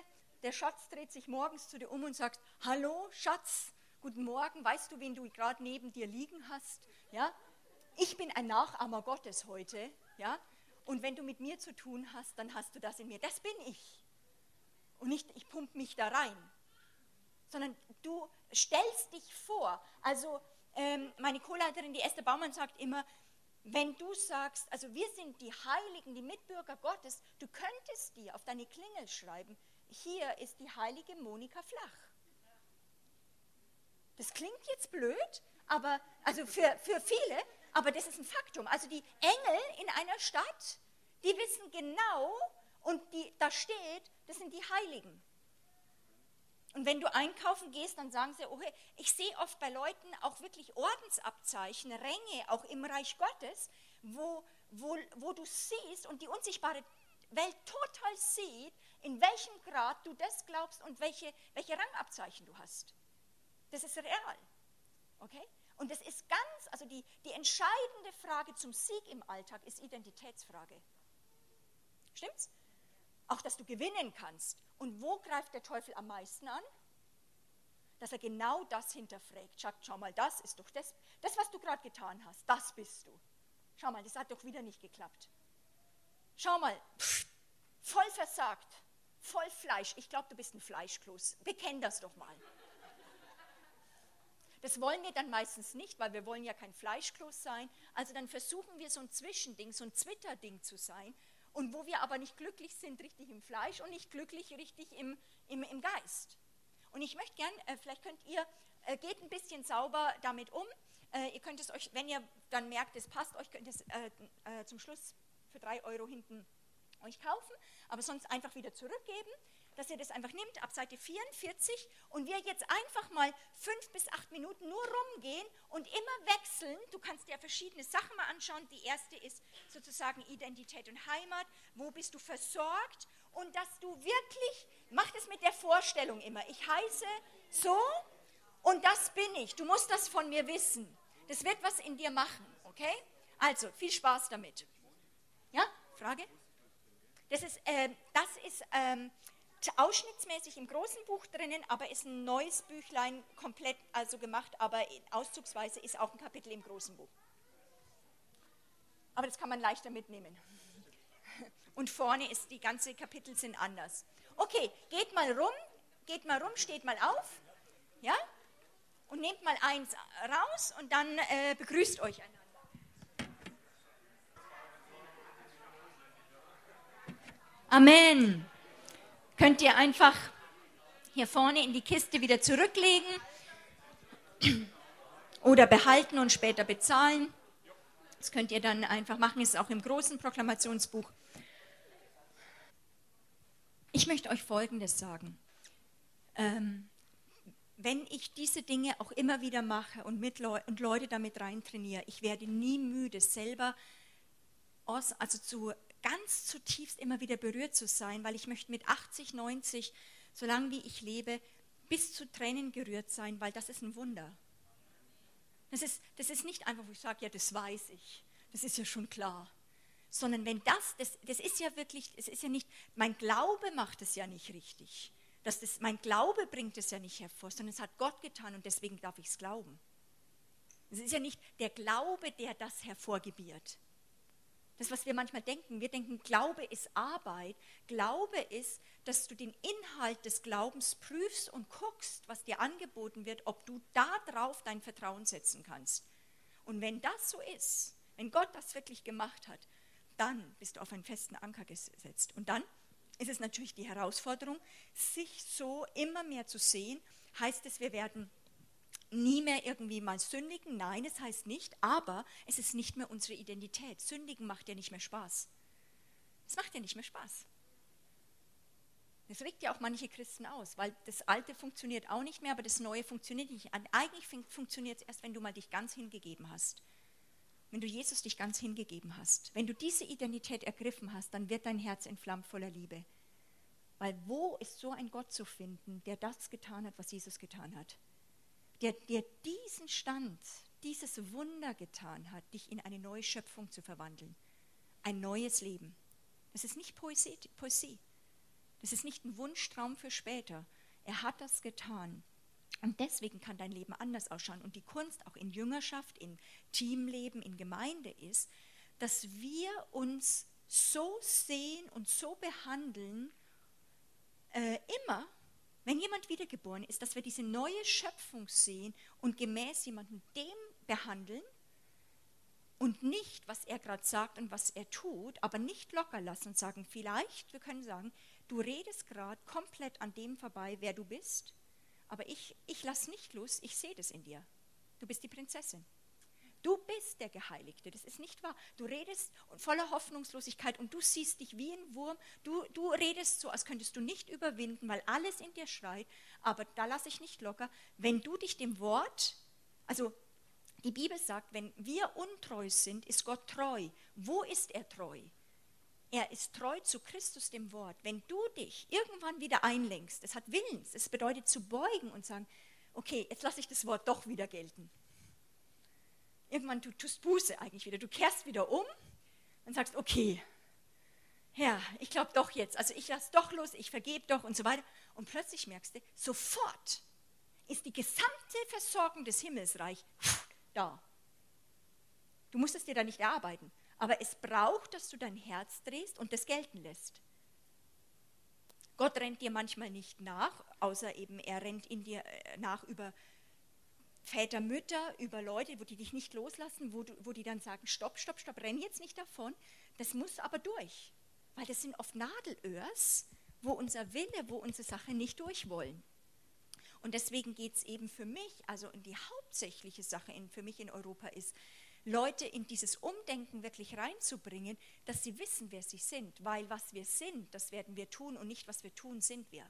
der Schatz dreht sich morgens zu dir um und sagt, hallo Schatz, guten Morgen, weißt du, wen du gerade neben dir liegen hast? Ja? Ich bin ein Nachahmer Gottes heute, ja? Und wenn du mit mir zu tun hast, dann hast du das in mir. Das bin ich. Und nicht, ich pump mich da rein. Sondern du stellst dich vor. Also ähm, meine Co-Leiterin, die Esther Baumann, sagt immer, wenn du sagst, also wir sind die Heiligen, die Mitbürger Gottes, du könntest dir auf deine Klingel schreiben, hier ist die heilige Monika Flach. Das klingt jetzt blöd, aber also für, für viele, aber das ist ein Faktum. Also die Engel in einer Stadt, die wissen genau und die, da steht, das sind die Heiligen. Und wenn du einkaufen gehst, dann sagen sie, oh, ich sehe oft bei Leuten auch wirklich Ordensabzeichen, Ränge, auch im Reich Gottes, wo, wo, wo du siehst und die unsichtbare Welt total sieht, in welchem Grad du das glaubst und welche, welche Rangabzeichen du hast. Das ist real. Okay? Und das ist ganz, also die, die entscheidende Frage zum Sieg im Alltag ist Identitätsfrage. Stimmt's? Auch, dass du gewinnen kannst. Und wo greift der Teufel am meisten an? Dass er genau das hinterfragt. Schau, schau mal, das ist doch das, das was du gerade getan hast, das bist du. Schau mal, das hat doch wieder nicht geklappt. Schau mal, pff, voll versagt, voll Fleisch. Ich glaube, du bist ein Fleischkloß. Bekenn das doch mal. Das wollen wir dann meistens nicht, weil wir wollen ja kein Fleischkloß sein. Also dann versuchen wir so ein Zwischending, so ein Zwitterding zu sein, und wo wir aber nicht glücklich sind richtig im Fleisch und nicht glücklich richtig im, im, im Geist. Und ich möchte gern, äh, vielleicht könnt ihr äh, geht ein bisschen sauber damit um. Äh, ihr könnt es euch, wenn ihr dann merkt, es passt euch, könnt ihr es äh, äh, zum Schluss für drei Euro hinten euch kaufen, aber sonst einfach wieder zurückgeben dass ihr das einfach nimmt ab Seite 44 und wir jetzt einfach mal fünf bis acht Minuten nur rumgehen und immer wechseln. Du kannst dir verschiedene Sachen mal anschauen. Die erste ist sozusagen Identität und Heimat. Wo bist du versorgt? Und dass du wirklich, mach das mit der Vorstellung immer. Ich heiße so und das bin ich. Du musst das von mir wissen. Das wird was in dir machen, okay? Also, viel Spaß damit. Ja, Frage? Das ist, äh, das ist ähm, ausschnittsmäßig im großen Buch drinnen, aber ist ein neues Büchlein komplett also gemacht, aber auszugsweise ist auch ein Kapitel im großen Buch. Aber das kann man leichter mitnehmen. Und vorne ist die ganze Kapitel sind anders. Okay, geht mal rum, geht mal rum, steht mal auf, ja, und nehmt mal eins raus und dann äh, begrüßt euch einander. Amen könnt ihr einfach hier vorne in die Kiste wieder zurücklegen oder behalten und später bezahlen. Das könnt ihr dann einfach machen, ist auch im großen Proklamationsbuch. Ich möchte euch Folgendes sagen. Ähm, wenn ich diese Dinge auch immer wieder mache und, mit Leu und Leute damit rein trainiere, ich werde nie müde, selber aus, also zu ganz zutiefst immer wieder berührt zu sein, weil ich möchte mit 80, 90, solange wie ich lebe, bis zu Tränen gerührt sein, weil das ist ein Wunder. Das ist, das ist nicht einfach, wo ich sage, ja, das weiß ich, das ist ja schon klar. Sondern wenn das, das, das ist ja wirklich, es ist ja nicht, mein Glaube macht es ja nicht richtig. Das, das, mein Glaube bringt es ja nicht hervor, sondern es hat Gott getan und deswegen darf ich es glauben. Es ist ja nicht der Glaube, der das hervorgebiert. Das, was wir manchmal denken, wir denken, Glaube ist Arbeit. Glaube ist, dass du den Inhalt des Glaubens prüfst und guckst, was dir angeboten wird, ob du darauf dein Vertrauen setzen kannst. Und wenn das so ist, wenn Gott das wirklich gemacht hat, dann bist du auf einen festen Anker gesetzt. Und dann ist es natürlich die Herausforderung, sich so immer mehr zu sehen, heißt es, wir werden nie mehr irgendwie mal sündigen. Nein, es heißt nicht, aber es ist nicht mehr unsere Identität. Sündigen macht ja nicht mehr Spaß. Es macht ja nicht mehr Spaß. Das regt ja auch manche Christen aus, weil das Alte funktioniert auch nicht mehr, aber das Neue funktioniert nicht. Eigentlich funktioniert es erst, wenn du mal dich ganz hingegeben hast. Wenn du Jesus dich ganz hingegeben hast. Wenn du diese Identität ergriffen hast, dann wird dein Herz entflammt voller Liebe. Weil wo ist so ein Gott zu finden, der das getan hat, was Jesus getan hat? Der dir diesen Stand, dieses Wunder getan hat, dich in eine neue Schöpfung zu verwandeln. Ein neues Leben. Das ist nicht Poesie, Poesie. Das ist nicht ein Wunschtraum für später. Er hat das getan. Und deswegen kann dein Leben anders ausschauen. Und die Kunst auch in Jüngerschaft, in Teamleben, in Gemeinde ist, dass wir uns so sehen und so behandeln, äh, immer wenn jemand wiedergeboren ist, dass wir diese neue Schöpfung sehen und gemäß jemandem dem behandeln und nicht, was er gerade sagt und was er tut, aber nicht locker lassen und sagen, vielleicht, wir können sagen, du redest gerade komplett an dem vorbei, wer du bist, aber ich, ich lasse nicht los, ich sehe das in dir. Du bist die Prinzessin. Du bist der Geheiligte, das ist nicht wahr. Du redest voller Hoffnungslosigkeit und du siehst dich wie ein Wurm. Du, du redest so, als könntest du nicht überwinden, weil alles in dir schreit. Aber da lasse ich nicht locker. Wenn du dich dem Wort, also die Bibel sagt, wenn wir untreu sind, ist Gott treu. Wo ist er treu? Er ist treu zu Christus, dem Wort. Wenn du dich irgendwann wieder einlenkst, es hat Willens, es bedeutet zu beugen und sagen, okay, jetzt lasse ich das Wort doch wieder gelten irgendwann du tust Buße eigentlich wieder. Du kehrst wieder um und sagst, okay, Herr, ich glaube doch jetzt, also ich lasse doch los, ich vergebe doch und so weiter. Und plötzlich merkst du, sofort ist die gesamte Versorgung des Himmelsreich da. Du musst es dir da nicht erarbeiten, aber es braucht, dass du dein Herz drehst und das gelten lässt. Gott rennt dir manchmal nicht nach, außer eben er rennt in dir äh, nach über Väter, Mütter, über Leute, wo die dich nicht loslassen, wo, du, wo die dann sagen, stopp, stopp, stopp, renn jetzt nicht davon. Das muss aber durch, weil das sind oft Nadelöhrs, wo unser Wille, wo unsere Sache nicht durch wollen. Und deswegen geht es eben für mich, also die hauptsächliche Sache in, für mich in Europa ist, Leute in dieses Umdenken wirklich reinzubringen, dass sie wissen, wer sie sind. Weil was wir sind, das werden wir tun und nicht was wir tun, sind wir.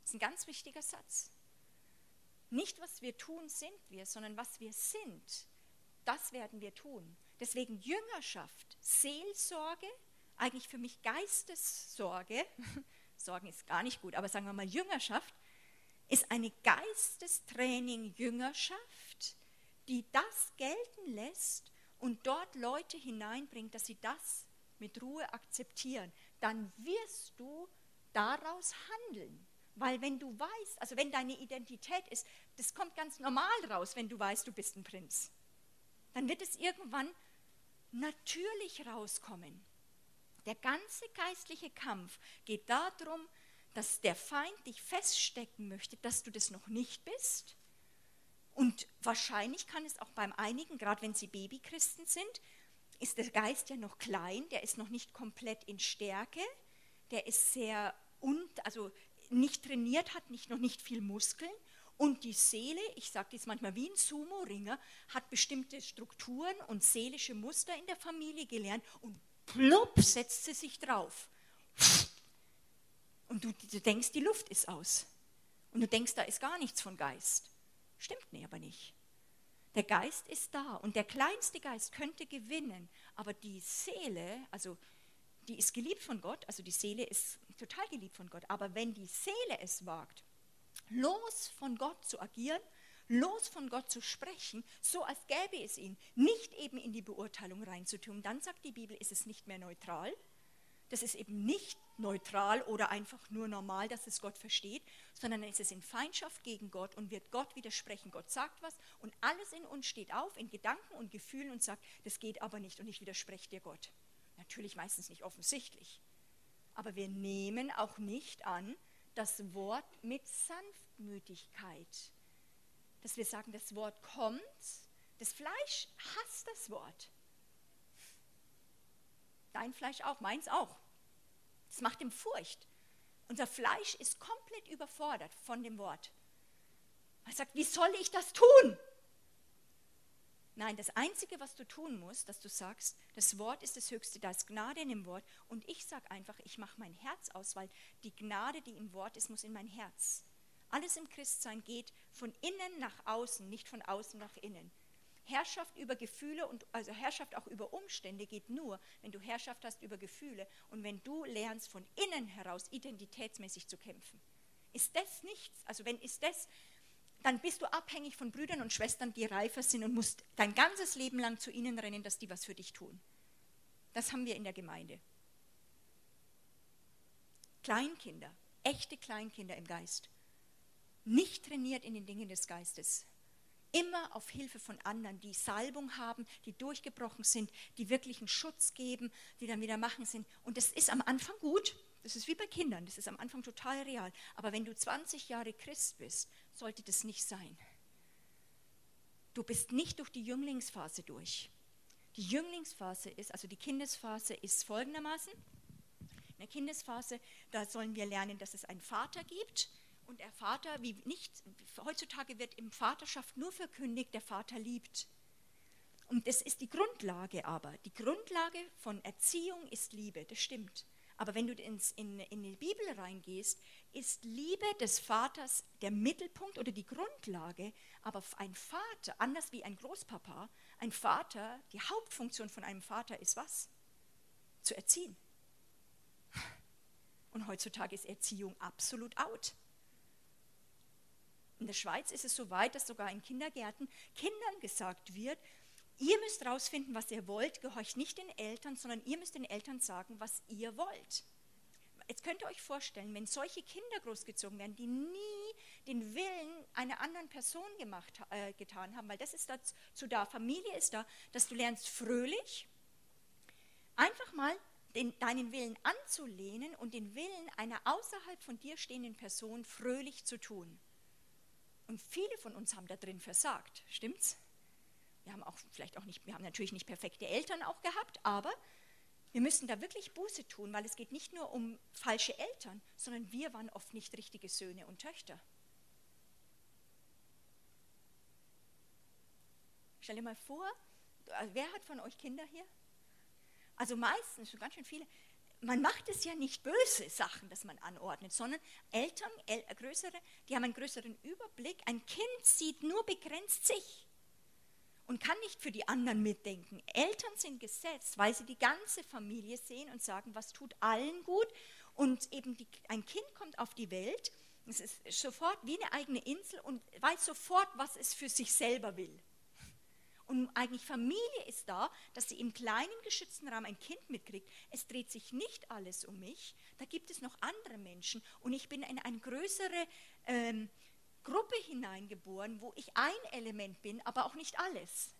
Das ist ein ganz wichtiger Satz. Nicht was wir tun, sind wir, sondern was wir sind, das werden wir tun. Deswegen Jüngerschaft, Seelsorge, eigentlich für mich Geistessorge, Sorgen ist gar nicht gut, aber sagen wir mal Jüngerschaft, ist eine Geistestraining Jüngerschaft, die das gelten lässt und dort Leute hineinbringt, dass sie das mit Ruhe akzeptieren. Dann wirst du daraus handeln. Weil wenn du weißt, also wenn deine Identität ist, das kommt ganz normal raus, wenn du weißt, du bist ein Prinz. Dann wird es irgendwann natürlich rauskommen. Der ganze geistliche Kampf geht darum, dass der Feind dich feststecken möchte, dass du das noch nicht bist. Und wahrscheinlich kann es auch beim einigen, gerade wenn sie Babychristen sind, ist der Geist ja noch klein, der ist noch nicht komplett in Stärke, der ist sehr und also nicht trainiert hat, nicht, noch nicht viel Muskeln. Und die Seele, ich sage das manchmal wie ein Sumo-Ringer, hat bestimmte Strukturen und seelische Muster in der Familie gelernt und plupp setzt sie sich drauf. Und du, du denkst, die Luft ist aus. Und du denkst, da ist gar nichts von Geist. Stimmt nee, aber nicht. Der Geist ist da und der kleinste Geist könnte gewinnen, aber die Seele, also die ist geliebt von Gott, also die Seele ist total geliebt von Gott, aber wenn die Seele es wagt, los von Gott zu agieren, los von Gott zu sprechen, so als gäbe es ihn, nicht eben in die Beurteilung reinzutun, dann sagt die Bibel, ist es nicht mehr neutral. Das ist eben nicht neutral oder einfach nur normal, dass es Gott versteht, sondern dann ist es in Feindschaft gegen Gott und wird Gott widersprechen. Gott sagt was und alles in uns steht auf, in Gedanken und Gefühlen und sagt, das geht aber nicht und ich widerspreche dir Gott. Natürlich meistens nicht offensichtlich. Aber wir nehmen auch nicht an das Wort mit Sanftmütigkeit. Dass wir sagen, das Wort kommt, das Fleisch hasst das Wort. Dein Fleisch auch, meins auch. Das macht ihm Furcht. Unser Fleisch ist komplett überfordert von dem Wort. Er sagt, wie soll ich das tun? Nein, das Einzige, was du tun musst, dass du sagst, das Wort ist das Höchste, da ist Gnade in dem Wort. Und ich sage einfach, ich mache mein Herz aus, weil die Gnade, die im Wort ist, muss in mein Herz. Alles im Christsein geht von innen nach außen, nicht von außen nach innen. Herrschaft über Gefühle und also Herrschaft auch über Umstände geht nur, wenn du Herrschaft hast über Gefühle und wenn du lernst von innen heraus identitätsmäßig zu kämpfen. Ist das nichts? Also wenn ist das dann bist du abhängig von Brüdern und Schwestern, die reifer sind und musst dein ganzes Leben lang zu ihnen rennen, dass die was für dich tun. Das haben wir in der Gemeinde. Kleinkinder, echte Kleinkinder im Geist, nicht trainiert in den Dingen des Geistes, immer auf Hilfe von anderen, die Salbung haben, die durchgebrochen sind, die wirklichen Schutz geben, die dann wieder machen sind. Und das ist am Anfang gut, das ist wie bei Kindern, das ist am Anfang total real. Aber wenn du 20 Jahre Christ bist, sollte das nicht sein. Du bist nicht durch die Jünglingsphase durch. Die Jünglingsphase ist, also die Kindesphase ist folgendermaßen. In der Kindesphase, da sollen wir lernen, dass es einen Vater gibt. Und der Vater, wie nicht, heutzutage wird im Vaterschaft nur verkündigt, der Vater liebt. Und das ist die Grundlage aber. Die Grundlage von Erziehung ist Liebe, das stimmt. Aber wenn du ins, in, in die Bibel reingehst, ist Liebe des Vaters der Mittelpunkt oder die Grundlage. Aber ein Vater, anders wie ein Großpapa, ein Vater, die Hauptfunktion von einem Vater ist was? Zu erziehen. Und heutzutage ist Erziehung absolut out. In der Schweiz ist es so weit, dass sogar in Kindergärten Kindern gesagt wird, Ihr müsst rausfinden, was ihr wollt. Gehorcht nicht den Eltern, sondern ihr müsst den Eltern sagen, was ihr wollt. Jetzt könnt ihr euch vorstellen, wenn solche Kinder großgezogen werden, die nie den Willen einer anderen Person gemacht, äh, getan haben, weil das ist dazu da, Familie ist da, dass du lernst fröhlich, einfach mal den, deinen Willen anzulehnen und den Willen einer außerhalb von dir stehenden Person fröhlich zu tun. Und viele von uns haben da drin versagt, stimmt's? Wir haben auch vielleicht auch nicht, wir haben natürlich nicht perfekte Eltern auch gehabt, aber wir müssen da wirklich Buße tun, weil es geht nicht nur um falsche Eltern, sondern wir waren oft nicht richtige Söhne und Töchter. Stell dir mal vor, also wer hat von euch Kinder hier? Also meistens, schon ganz schön viele. Man macht es ja nicht böse Sachen, dass man anordnet, sondern Eltern, größere, die haben einen größeren Überblick. Ein Kind sieht nur begrenzt sich und kann nicht für die anderen mitdenken. Eltern sind gesetzt, weil sie die ganze Familie sehen und sagen, was tut allen gut. Und eben die, ein Kind kommt auf die Welt, es ist sofort wie eine eigene Insel und weiß sofort, was es für sich selber will. Und eigentlich Familie ist da, dass sie im kleinen geschützten Rahmen ein Kind mitkriegt. Es dreht sich nicht alles um mich, da gibt es noch andere Menschen und ich bin in eine größere ähm, Gruppe hineingeboren, wo ich ein Element bin, aber auch nicht alles.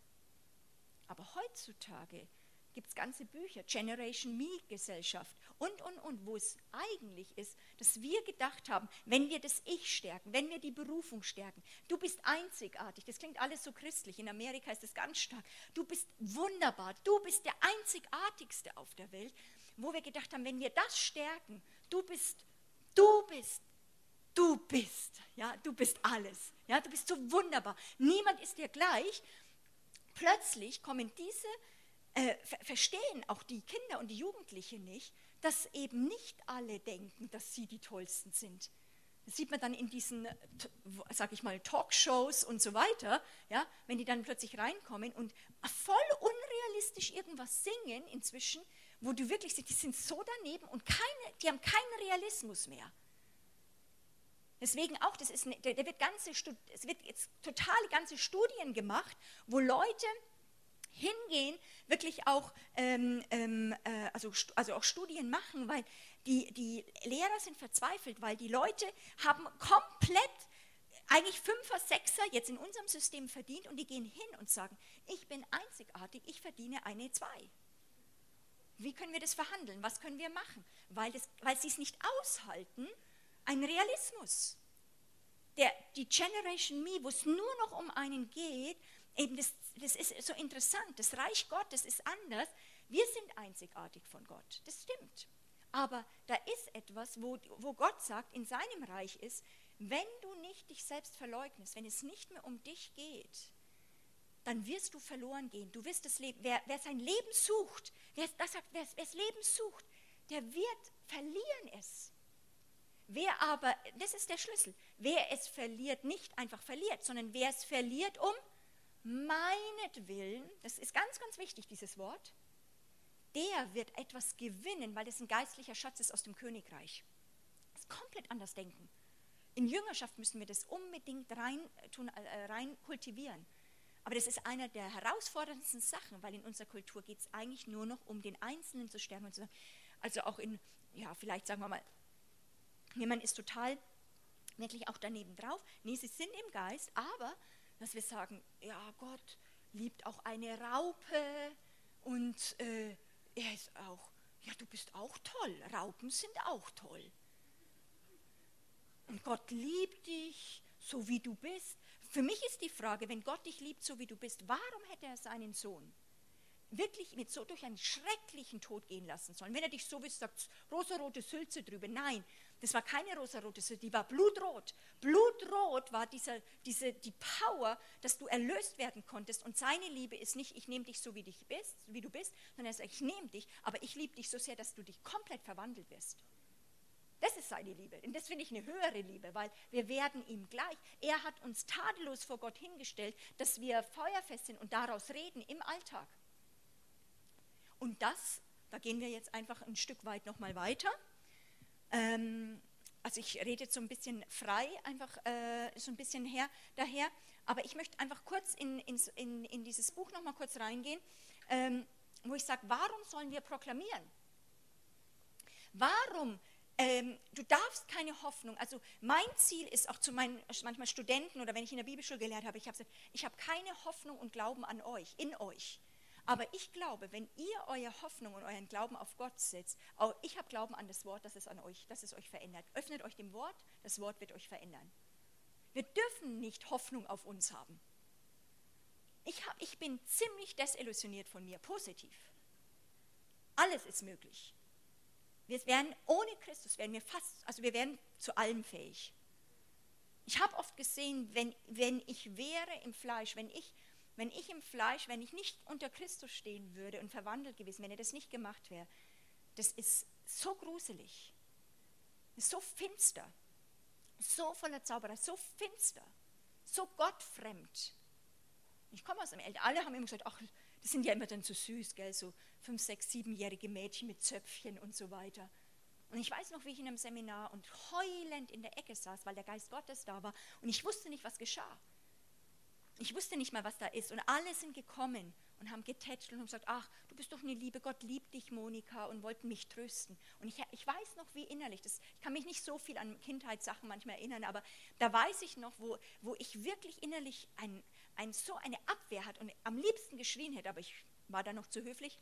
Aber heutzutage gibt es ganze Bücher, Generation Me Gesellschaft und, und, und, wo es eigentlich ist, dass wir gedacht haben, wenn wir das Ich stärken, wenn wir die Berufung stärken, du bist einzigartig, das klingt alles so christlich, in Amerika ist das ganz stark, du bist wunderbar, du bist der einzigartigste auf der Welt, wo wir gedacht haben, wenn wir das stärken, du bist, du bist, du bist, ja, du bist alles, ja, du bist so wunderbar, niemand ist dir gleich. Plötzlich kommen diese äh, verstehen auch die Kinder und die Jugendlichen nicht, dass eben nicht alle denken, dass sie die Tollsten sind. Das sieht man dann in diesen, sag ich mal, Talkshows und so weiter, ja, wenn die dann plötzlich reinkommen und voll unrealistisch irgendwas singen inzwischen, wo du wirklich siehst, die sind so daneben und keine, die haben keinen Realismus mehr. Deswegen auch, das ist, eine, der wird ganze, es wird jetzt total ganze Studien gemacht, wo Leute hingehen, wirklich auch, ähm, ähm, äh, also, also auch Studien machen, weil die, die Lehrer sind verzweifelt, weil die Leute haben komplett eigentlich Fünfer, Sechser jetzt in unserem System verdient und die gehen hin und sagen, ich bin einzigartig, ich verdiene eine Zwei. Wie können wir das verhandeln? Was können wir machen? Weil, weil sie es nicht aushalten, ein Realismus. Der, die Generation Me, wo es nur noch um einen geht, eben das, das ist so interessant, das Reich Gottes ist anders. Wir sind einzigartig von Gott, das stimmt. Aber da ist etwas, wo, wo Gott sagt, in seinem Reich ist, wenn du nicht dich selbst verleugnest, wenn es nicht mehr um dich geht, dann wirst du verloren gehen. Du wirst das Leben, wer, wer sein Leben sucht, wer, das wer das Leben sucht, der wird verlieren es. Wer aber, das ist der Schlüssel, wer es verliert, nicht einfach verliert, sondern wer es verliert um meinetwillen, das ist ganz, ganz wichtig, dieses Wort, der wird etwas gewinnen, weil das ein geistlicher Schatz ist aus dem Königreich. Das ist komplett anders denken. In Jüngerschaft müssen wir das unbedingt rein, tun, äh, rein kultivieren. Aber das ist einer der herausforderndsten Sachen, weil in unserer Kultur geht es eigentlich nur noch um den Einzelnen zu stärken und zu also auch in, ja, vielleicht sagen wir mal, jemand ist total wirklich auch daneben drauf. Nee, sie sind im Geist, aber dass wir sagen, ja, Gott liebt auch eine Raupe und äh, er ist auch, ja, du bist auch toll, Raupen sind auch toll. Und Gott liebt dich, so wie du bist. Für mich ist die Frage, wenn Gott dich liebt, so wie du bist, warum hätte er seinen Sohn wirklich mit so durch einen schrecklichen Tod gehen lassen sollen? Wenn er dich so wie sagt, rosarote Sülze drüber. Nein, das war keine rosarote Süße, die war blutrot. Blutrot war dieser, diese, die Power, dass du erlöst werden konntest. Und seine Liebe ist nicht, ich nehme dich so, wie, dich bist, wie du bist, sondern er sagt, ich nehme dich, aber ich liebe dich so sehr, dass du dich komplett verwandelt wirst. Das ist seine Liebe. Und das finde ich eine höhere Liebe, weil wir werden ihm gleich. Er hat uns tadellos vor Gott hingestellt, dass wir feuerfest sind und daraus reden im Alltag. Und das, da gehen wir jetzt einfach ein Stück weit nochmal weiter. Ähm, also ich rede jetzt so ein bisschen frei, einfach äh, so ein bisschen her, daher, aber ich möchte einfach kurz in, in, in dieses Buch nochmal kurz reingehen, ähm, wo ich sage, warum sollen wir proklamieren? Warum? Ähm, du darfst keine Hoffnung, also mein Ziel ist auch zu meinen manchmal Studenten oder wenn ich in der Bibelschule gelehrt habe, ich habe ich habe keine Hoffnung und Glauben an euch, in euch. Aber ich glaube, wenn ihr eure Hoffnung und euren Glauben auf Gott setzt, auch ich habe Glauben an das Wort, dass es an euch, dass es euch verändert. Öffnet euch dem Wort, das Wort wird euch verändern. Wir dürfen nicht Hoffnung auf uns haben. Ich, hab, ich bin ziemlich desillusioniert von mir, positiv. Alles ist möglich. Wir werden ohne Christus werden wir fast, also wir werden zu allem fähig. Ich habe oft gesehen, wenn, wenn ich wäre im Fleisch, wenn ich wenn ich im Fleisch, wenn ich nicht unter Christus stehen würde und verwandelt gewesen, wenn er das nicht gemacht wäre, das ist so gruselig, so finster, so voller Zauberer, so finster, so gottfremd. Ich komme aus dem Eltern, alle haben immer gesagt, ach, das sind ja immer dann so süß, gell, so fünf, sechs, siebenjährige Mädchen mit Zöpfchen und so weiter. Und ich weiß noch, wie ich in einem Seminar und heulend in der Ecke saß, weil der Geist Gottes da war und ich wusste nicht, was geschah. Ich wusste nicht mal, was da ist. Und alle sind gekommen und haben getätschelt und haben gesagt, ach, du bist doch eine Liebe, Gott liebt dich, Monika, und wollten mich trösten. Und ich, ich weiß noch, wie innerlich, das, ich kann mich nicht so viel an Kindheitssachen manchmal erinnern, aber da weiß ich noch, wo, wo ich wirklich innerlich ein, ein, so eine Abwehr hat und am liebsten geschrien hätte, aber ich war da noch zu höflich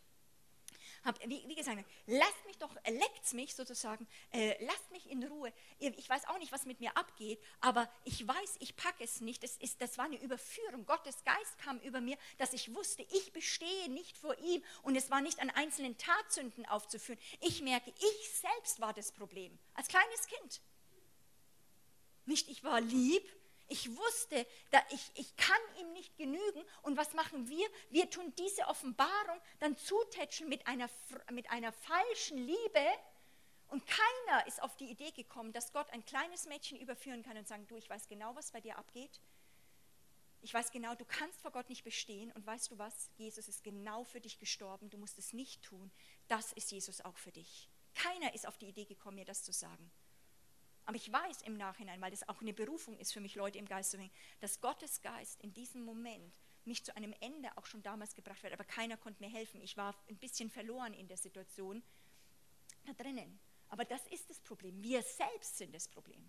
hab, wie, wie, gesagt, lasst mich doch, leckt mich sozusagen, äh, lasst mich in Ruhe. Ich weiß auch nicht, was mit mir abgeht, aber ich weiß, ich packe es nicht. Das, ist, das war eine Überführung. Gottes Geist kam über mir, dass ich wusste, ich bestehe nicht vor ihm und es war nicht an einzelnen Tatsünden aufzuführen. Ich merke, ich selbst war das Problem, als kleines Kind. Nicht ich war lieb, ich wusste, ich, ich kann ihm nicht genügen. Und was machen wir? Wir tun diese Offenbarung dann zutätscheln mit einer, mit einer falschen Liebe. Und keiner ist auf die Idee gekommen, dass Gott ein kleines Mädchen überführen kann und sagen, du, ich weiß genau, was bei dir abgeht. Ich weiß genau, du kannst vor Gott nicht bestehen. Und weißt du was? Jesus ist genau für dich gestorben. Du musst es nicht tun. Das ist Jesus auch für dich. Keiner ist auf die Idee gekommen, mir das zu sagen. Aber ich weiß im Nachhinein, weil das auch eine Berufung ist für mich, Leute im Geist zu hängen, dass Gottes Geist in diesem Moment mich zu einem Ende auch schon damals gebracht hat, aber keiner konnte mir helfen. Ich war ein bisschen verloren in der Situation da drinnen. Aber das ist das Problem. Wir selbst sind das Problem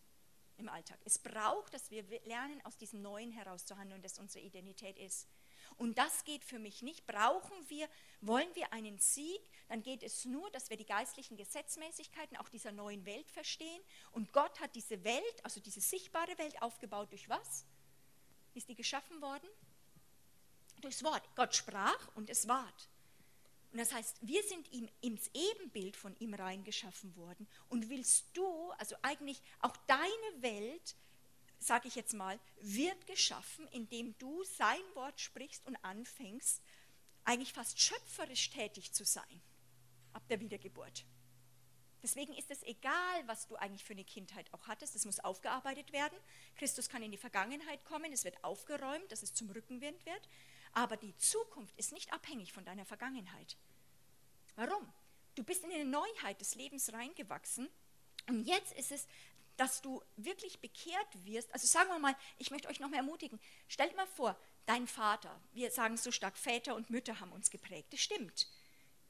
im Alltag. Es braucht, dass wir lernen, aus diesem Neuen herauszuhandeln, das unsere Identität ist. Und das geht für mich nicht. Brauchen wir, wollen wir einen Sieg, dann geht es nur, dass wir die geistlichen Gesetzmäßigkeiten auch dieser neuen Welt verstehen. Und Gott hat diese Welt, also diese sichtbare Welt aufgebaut durch was? Ist die geschaffen worden? Durchs Wort. Gott sprach und es ward. Und das heißt, wir sind ihm ins Ebenbild von ihm reingeschaffen worden. Und willst du, also eigentlich auch deine Welt, sage ich jetzt mal, wird geschaffen, indem du sein Wort sprichst und anfängst, eigentlich fast schöpferisch tätig zu sein ab der Wiedergeburt. Deswegen ist es egal, was du eigentlich für eine Kindheit auch hattest, es muss aufgearbeitet werden. Christus kann in die Vergangenheit kommen, es wird aufgeräumt, dass es zum Rückenwind wird, aber die Zukunft ist nicht abhängig von deiner Vergangenheit. Warum? Du bist in eine Neuheit des Lebens reingewachsen und jetzt ist es dass du wirklich bekehrt wirst. Also sagen wir mal, ich möchte euch noch mal ermutigen. Stellt mal vor, dein Vater, wir sagen so stark, Väter und Mütter haben uns geprägt. Das stimmt.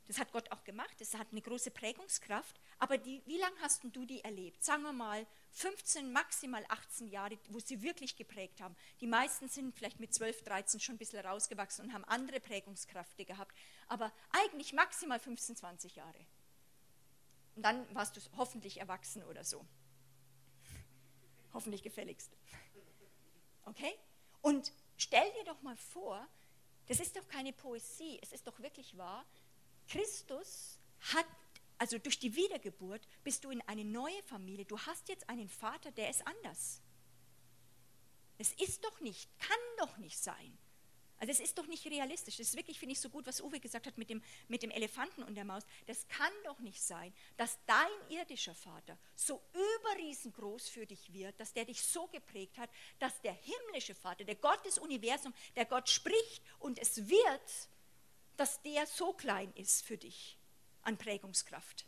Das hat Gott auch gemacht. Das hat eine große Prägungskraft. Aber die, wie lange hast du die erlebt? Sagen wir mal 15, maximal 18 Jahre, wo sie wirklich geprägt haben. Die meisten sind vielleicht mit 12, 13 schon ein bisschen rausgewachsen und haben andere Prägungskräfte gehabt. Aber eigentlich maximal 15, 20 Jahre. Und dann warst du hoffentlich erwachsen oder so. Hoffentlich gefälligst. Okay? Und stell dir doch mal vor, das ist doch keine Poesie, es ist doch wirklich wahr. Christus hat, also durch die Wiedergeburt bist du in eine neue Familie. Du hast jetzt einen Vater, der ist anders. Es ist doch nicht, kann doch nicht sein. Also es ist doch nicht realistisch. Das ist wirklich, finde ich, so gut, was Uwe gesagt hat mit dem, mit dem Elefanten und der Maus. Das kann doch nicht sein, dass dein irdischer Vater so überriesengroß für dich wird, dass der dich so geprägt hat, dass der himmlische Vater, der Gott des Universums, der Gott spricht und es wird, dass der so klein ist für dich an Prägungskraft.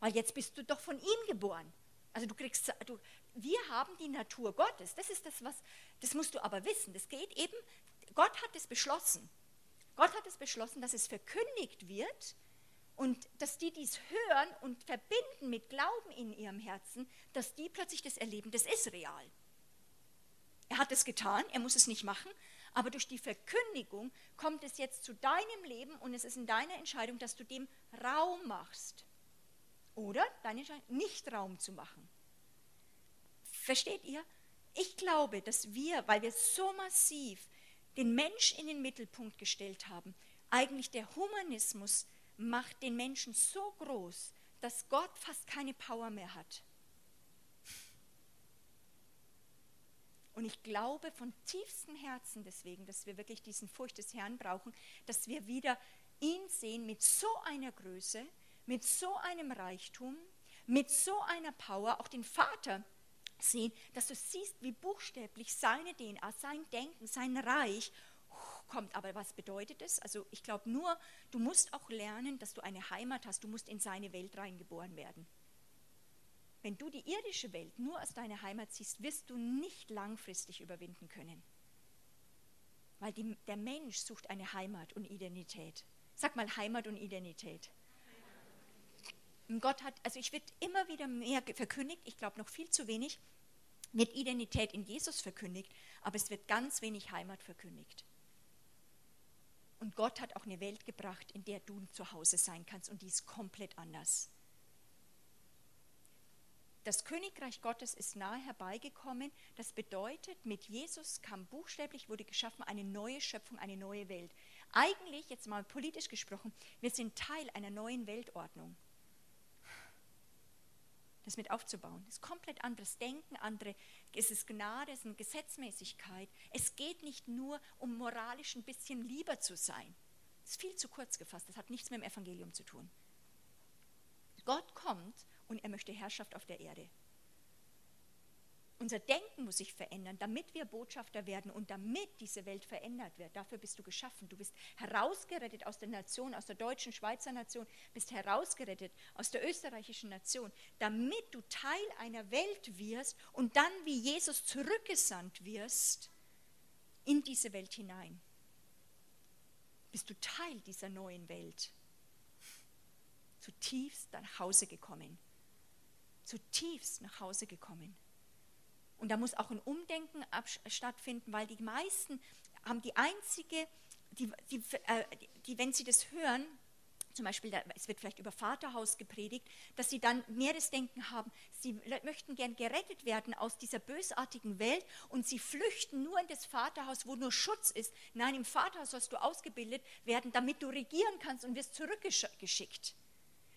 Weil jetzt bist du doch von ihm geboren. Also du kriegst, du, wir haben die Natur Gottes. Das ist das, was, das musst du aber wissen. Das geht eben Gott hat es beschlossen. Gott hat es beschlossen, dass es verkündigt wird und dass die dies hören und verbinden mit Glauben in ihrem Herzen, dass die plötzlich das erleben, das ist real. Er hat es getan, er muss es nicht machen, aber durch die Verkündigung kommt es jetzt zu deinem Leben und es ist in deiner Entscheidung, dass du dem Raum machst. Oder deine Entscheidung, nicht Raum zu machen. Versteht ihr? Ich glaube, dass wir, weil wir so massiv den Mensch in den Mittelpunkt gestellt haben. Eigentlich der Humanismus macht den Menschen so groß, dass Gott fast keine Power mehr hat. Und ich glaube von tiefstem Herzen deswegen, dass wir wirklich diesen Furcht des Herrn brauchen, dass wir wieder ihn sehen mit so einer Größe, mit so einem Reichtum, mit so einer Power, auch den Vater sehen, dass du siehst, wie buchstäblich seine DNA, sein Denken, sein Reich kommt. Aber was bedeutet es? Also ich glaube nur, du musst auch lernen, dass du eine Heimat hast. Du musst in seine Welt reingeboren werden. Wenn du die irdische Welt nur als deine Heimat siehst, wirst du nicht langfristig überwinden können. Weil die, der Mensch sucht eine Heimat und Identität. Sag mal Heimat und Identität. Gott hat, also ich werde immer wieder mehr verkündigt, ich glaube noch viel zu wenig, wird Identität in Jesus verkündigt, aber es wird ganz wenig Heimat verkündigt. Und Gott hat auch eine Welt gebracht, in der du zu Hause sein kannst und die ist komplett anders. Das Königreich Gottes ist nahe herbeigekommen. Das bedeutet, mit Jesus kam buchstäblich, wurde geschaffen eine neue Schöpfung, eine neue Welt. Eigentlich, jetzt mal politisch gesprochen, wir sind Teil einer neuen Weltordnung. Das mit aufzubauen. Das ist komplett anderes Denken, andere, es ist Gnade, es ist eine Gesetzmäßigkeit. Es geht nicht nur um moralisch ein bisschen lieber zu sein. Das ist viel zu kurz gefasst, das hat nichts mit dem Evangelium zu tun. Gott kommt und er möchte Herrschaft auf der Erde. Unser Denken muss sich verändern, damit wir Botschafter werden und damit diese Welt verändert wird. Dafür bist du geschaffen. Du bist herausgerettet aus der Nation, aus der deutschen Schweizer Nation, bist herausgerettet aus der österreichischen Nation, damit du Teil einer Welt wirst und dann wie Jesus zurückgesandt wirst in diese Welt hinein. Bist du Teil dieser neuen Welt. Zutiefst nach Hause gekommen zutiefst nach Hause gekommen. Und da muss auch ein Umdenken stattfinden, weil die meisten haben die einzige, die, die, äh, die, wenn sie das hören, zum Beispiel, es wird vielleicht über Vaterhaus gepredigt, dass sie dann mehr das Denken haben, sie möchten gern gerettet werden aus dieser bösartigen Welt und sie flüchten nur in das Vaterhaus, wo nur Schutz ist. Nein, im Vaterhaus sollst du ausgebildet werden, damit du regieren kannst und wirst zurückgeschickt.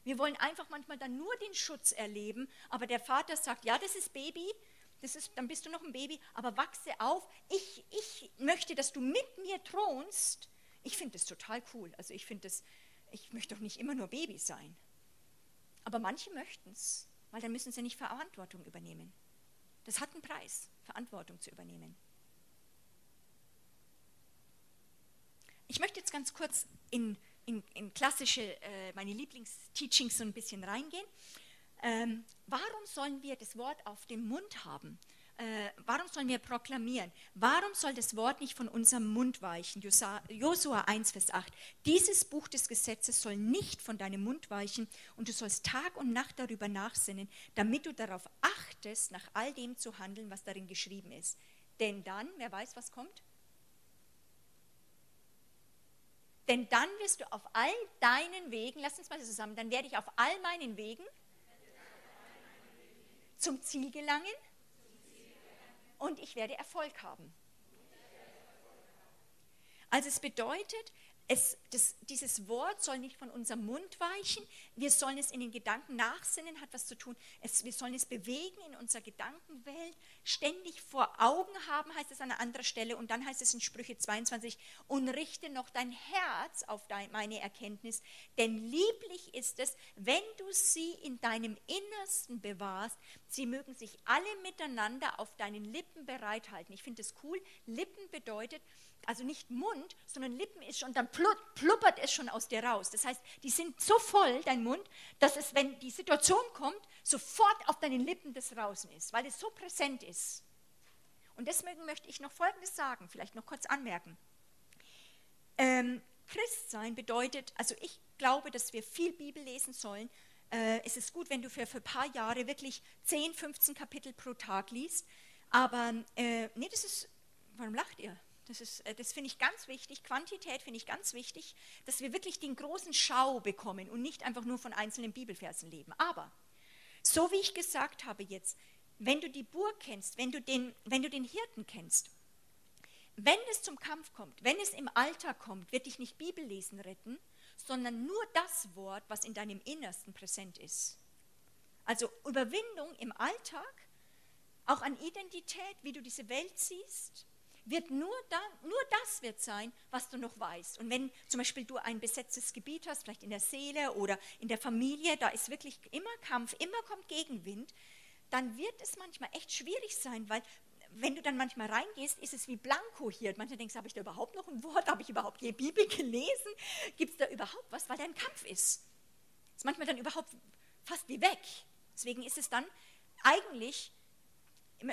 Wir wollen einfach manchmal dann nur den Schutz erleben, aber der Vater sagt, ja, das ist Baby, das ist, dann bist du noch ein Baby, aber wachse auf. Ich, ich möchte, dass du mit mir thronst. Ich finde das total cool. Also ich finde das, ich möchte doch nicht immer nur Baby sein. Aber manche möchten es, weil dann müssen sie nicht Verantwortung übernehmen. Das hat einen Preis, Verantwortung zu übernehmen. Ich möchte jetzt ganz kurz in in, in klassische, äh, meine Lieblingsteachings so ein bisschen reingehen. Ähm, warum sollen wir das Wort auf dem Mund haben? Äh, warum sollen wir proklamieren? Warum soll das Wort nicht von unserem Mund weichen? Josua 1, Vers 8. Dieses Buch des Gesetzes soll nicht von deinem Mund weichen und du sollst Tag und Nacht darüber nachsinnen, damit du darauf achtest, nach all dem zu handeln, was darin geschrieben ist. Denn dann, wer weiß, was kommt? Denn dann wirst du auf all deinen Wegen, lass uns mal zusammen, dann werde ich auf all meinen Wegen zum Ziel gelangen und ich werde Erfolg haben. Also es bedeutet, es, das, dieses Wort soll nicht von unserem Mund weichen. Wir sollen es in den Gedanken nachsinnen, hat was zu tun. Es, wir sollen es bewegen in unserer Gedankenwelt, ständig vor Augen haben, heißt es an einer anderen Stelle. Und dann heißt es in Sprüche 22, und richte noch dein Herz auf dein, meine Erkenntnis, denn lieblich ist es, wenn du sie in deinem Innersten bewahrst. Sie mögen sich alle miteinander auf deinen Lippen bereithalten. Ich finde es cool. Lippen bedeutet, also nicht Mund, sondern Lippen ist schon, dann pluppert es schon aus dir raus. Das heißt, die sind so voll, dein Mund, dass es, wenn die Situation kommt, sofort auf deinen Lippen das draußen ist, weil es so präsent ist. Und deswegen möchte ich noch Folgendes sagen, vielleicht noch kurz anmerken. Ähm, Christsein bedeutet, also ich glaube, dass wir viel Bibel lesen sollen. Äh, es ist gut, wenn du für, für ein paar Jahre wirklich 10, 15 Kapitel pro Tag liest. Aber, äh, nee, das ist, warum lacht ihr? Das, äh, das finde ich ganz wichtig. Quantität finde ich ganz wichtig, dass wir wirklich den großen Schau bekommen und nicht einfach nur von einzelnen Bibelversen leben. Aber, so wie ich gesagt habe jetzt, wenn du die Burg kennst, wenn du den, wenn du den Hirten kennst, wenn es zum Kampf kommt, wenn es im Alter kommt, wird dich nicht Bibellesen retten, sondern nur das Wort, was in deinem Innersten präsent ist. Also Überwindung im Alltag auch an Identität, wie du diese Welt siehst, wird nur, da, nur das wird sein, was du noch weißt. Und wenn zum Beispiel du ein besetztes Gebiet hast, vielleicht in der Seele oder in der Familie, da ist wirklich immer Kampf, immer kommt Gegenwind, dann wird es manchmal echt schwierig sein, weil wenn du dann manchmal reingehst, ist es wie Blanko hier. Manchmal denkst du, habe ich da überhaupt noch ein Wort? Habe ich überhaupt die Bibel gelesen? Gibt es da überhaupt was? Weil da ein Kampf ist. Ist manchmal dann überhaupt fast wie weg. Deswegen ist es dann eigentlich,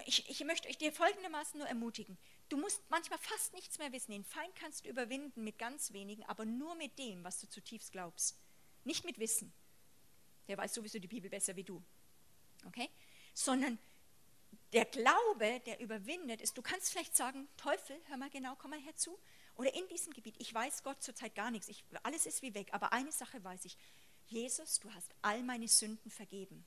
ich, ich möchte euch dir folgendermaßen nur ermutigen. Du musst manchmal fast nichts mehr wissen. Den Feind kannst du überwinden mit ganz wenigen, aber nur mit dem, was du zutiefst glaubst. Nicht mit Wissen. Der weiß sowieso die Bibel besser wie du. Okay? Sondern der Glaube, der überwindet, ist, du kannst vielleicht sagen, Teufel, hör mal genau, komm mal herzu. Oder in diesem Gebiet, ich weiß Gott zurzeit gar nichts, ich, alles ist wie weg, aber eine Sache weiß ich, Jesus, du hast all meine Sünden vergeben.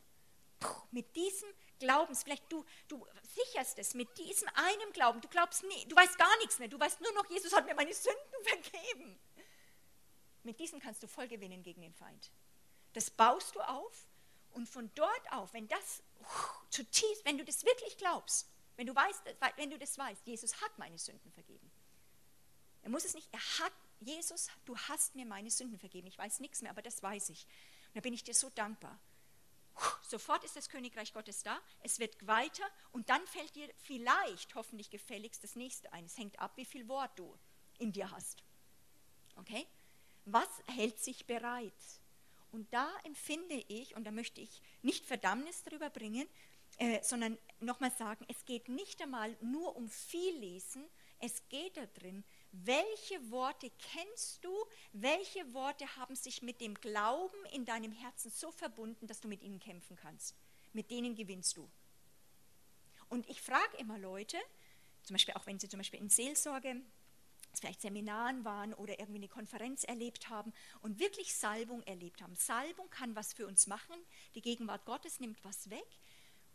Puh, mit diesem Glaubens, vielleicht du, du sicherst es, mit diesem einen Glauben, du glaubst nie, du weißt gar nichts mehr, du weißt nur noch, Jesus hat mir meine Sünden vergeben. Mit diesem kannst du voll gewinnen gegen den Feind. Das baust du auf und von dort auf, wenn das zutiefst, wenn du das wirklich glaubst, wenn du weißt, wenn du das weißt, Jesus hat meine Sünden vergeben. Er muss es nicht, er hat, Jesus, du hast mir meine Sünden vergeben. Ich weiß nichts mehr, aber das weiß ich. Und da bin ich dir so dankbar. Sofort ist das Königreich Gottes da, es wird weiter und dann fällt dir vielleicht, hoffentlich gefälligst, das nächste ein. Es hängt ab, wie viel Wort du in dir hast. Okay? Was hält sich bereit? Und da empfinde ich, und da möchte ich nicht Verdammnis darüber bringen, äh, sondern nochmal sagen, es geht nicht einmal nur um viel lesen, es geht darin, welche Worte kennst du, welche Worte haben sich mit dem Glauben in deinem Herzen so verbunden, dass du mit ihnen kämpfen kannst. Mit denen gewinnst du. Und ich frage immer Leute, zum Beispiel auch wenn sie zum Beispiel in Seelsorge vielleicht Seminaren waren oder irgendwie eine Konferenz erlebt haben und wirklich Salbung erlebt haben. Salbung kann was für uns machen, die Gegenwart Gottes nimmt was weg.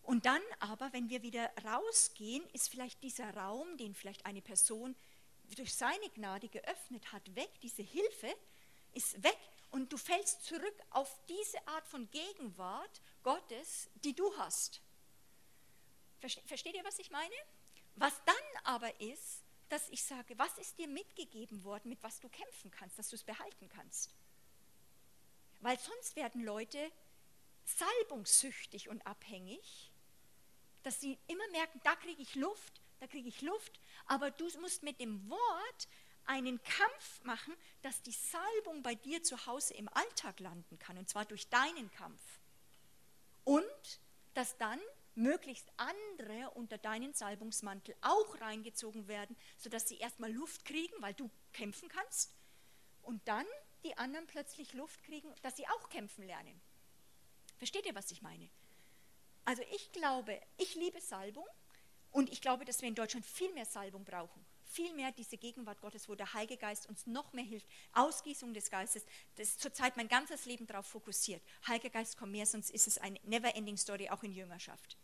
Und dann aber, wenn wir wieder rausgehen, ist vielleicht dieser Raum, den vielleicht eine Person durch seine Gnade geöffnet hat, weg, diese Hilfe ist weg und du fällst zurück auf diese Art von Gegenwart Gottes, die du hast. Versteht ihr, was ich meine? Was dann aber ist, dass ich sage, was ist dir mitgegeben worden, mit was du kämpfen kannst, dass du es behalten kannst. Weil sonst werden Leute salbungssüchtig und abhängig, dass sie immer merken, da kriege ich Luft, da kriege ich Luft, aber du musst mit dem Wort einen Kampf machen, dass die Salbung bei dir zu Hause im Alltag landen kann, und zwar durch deinen Kampf. Und dass dann möglichst andere unter deinen Salbungsmantel auch reingezogen werden, sodass sie erstmal Luft kriegen, weil du kämpfen kannst, und dann die anderen plötzlich Luft kriegen, dass sie auch kämpfen lernen. Versteht ihr, was ich meine? Also ich glaube, ich liebe Salbung und ich glaube, dass wir in Deutschland viel mehr Salbung brauchen. Viel mehr diese Gegenwart Gottes, wo der Heilige Geist uns noch mehr hilft. Ausgießung des Geistes. Das ist zurzeit mein ganzes Leben darauf fokussiert. Heiliger Geist, komm mehr, sonst ist es eine never-ending Story auch in Jüngerschaft.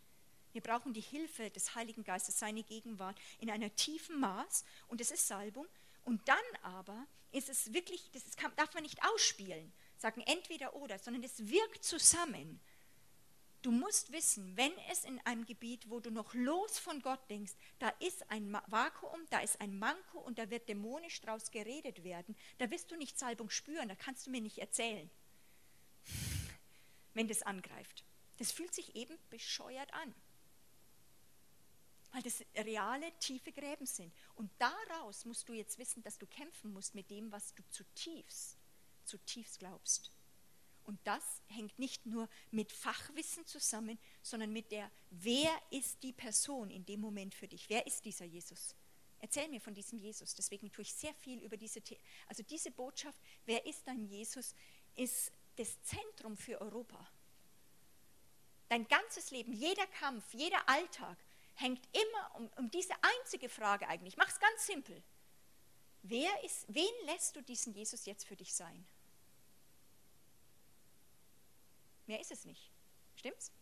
Wir brauchen die Hilfe des Heiligen Geistes, seine Gegenwart in einer tiefen Maß und es ist Salbung. Und dann aber ist es wirklich, das kann, darf man nicht ausspielen, sagen entweder oder, sondern es wirkt zusammen. Du musst wissen, wenn es in einem Gebiet, wo du noch los von Gott denkst, da ist ein Vakuum, da ist ein Manko und da wird dämonisch draus geredet werden, da wirst du nicht Salbung spüren, da kannst du mir nicht erzählen, wenn das angreift. Das fühlt sich eben bescheuert an weil das reale, tiefe Gräben sind. Und daraus musst du jetzt wissen, dass du kämpfen musst mit dem, was du zutiefst, zutiefst glaubst. Und das hängt nicht nur mit Fachwissen zusammen, sondern mit der, wer ist die Person in dem Moment für dich? Wer ist dieser Jesus? Erzähl mir von diesem Jesus. Deswegen tue ich sehr viel über diese, also diese Botschaft, wer ist dein Jesus, ist das Zentrum für Europa. Dein ganzes Leben, jeder Kampf, jeder Alltag hängt immer um, um diese einzige Frage eigentlich. Mach es ganz simpel. Wer ist, wen lässt du diesen Jesus jetzt für dich sein? Mehr ist es nicht. Stimmt's?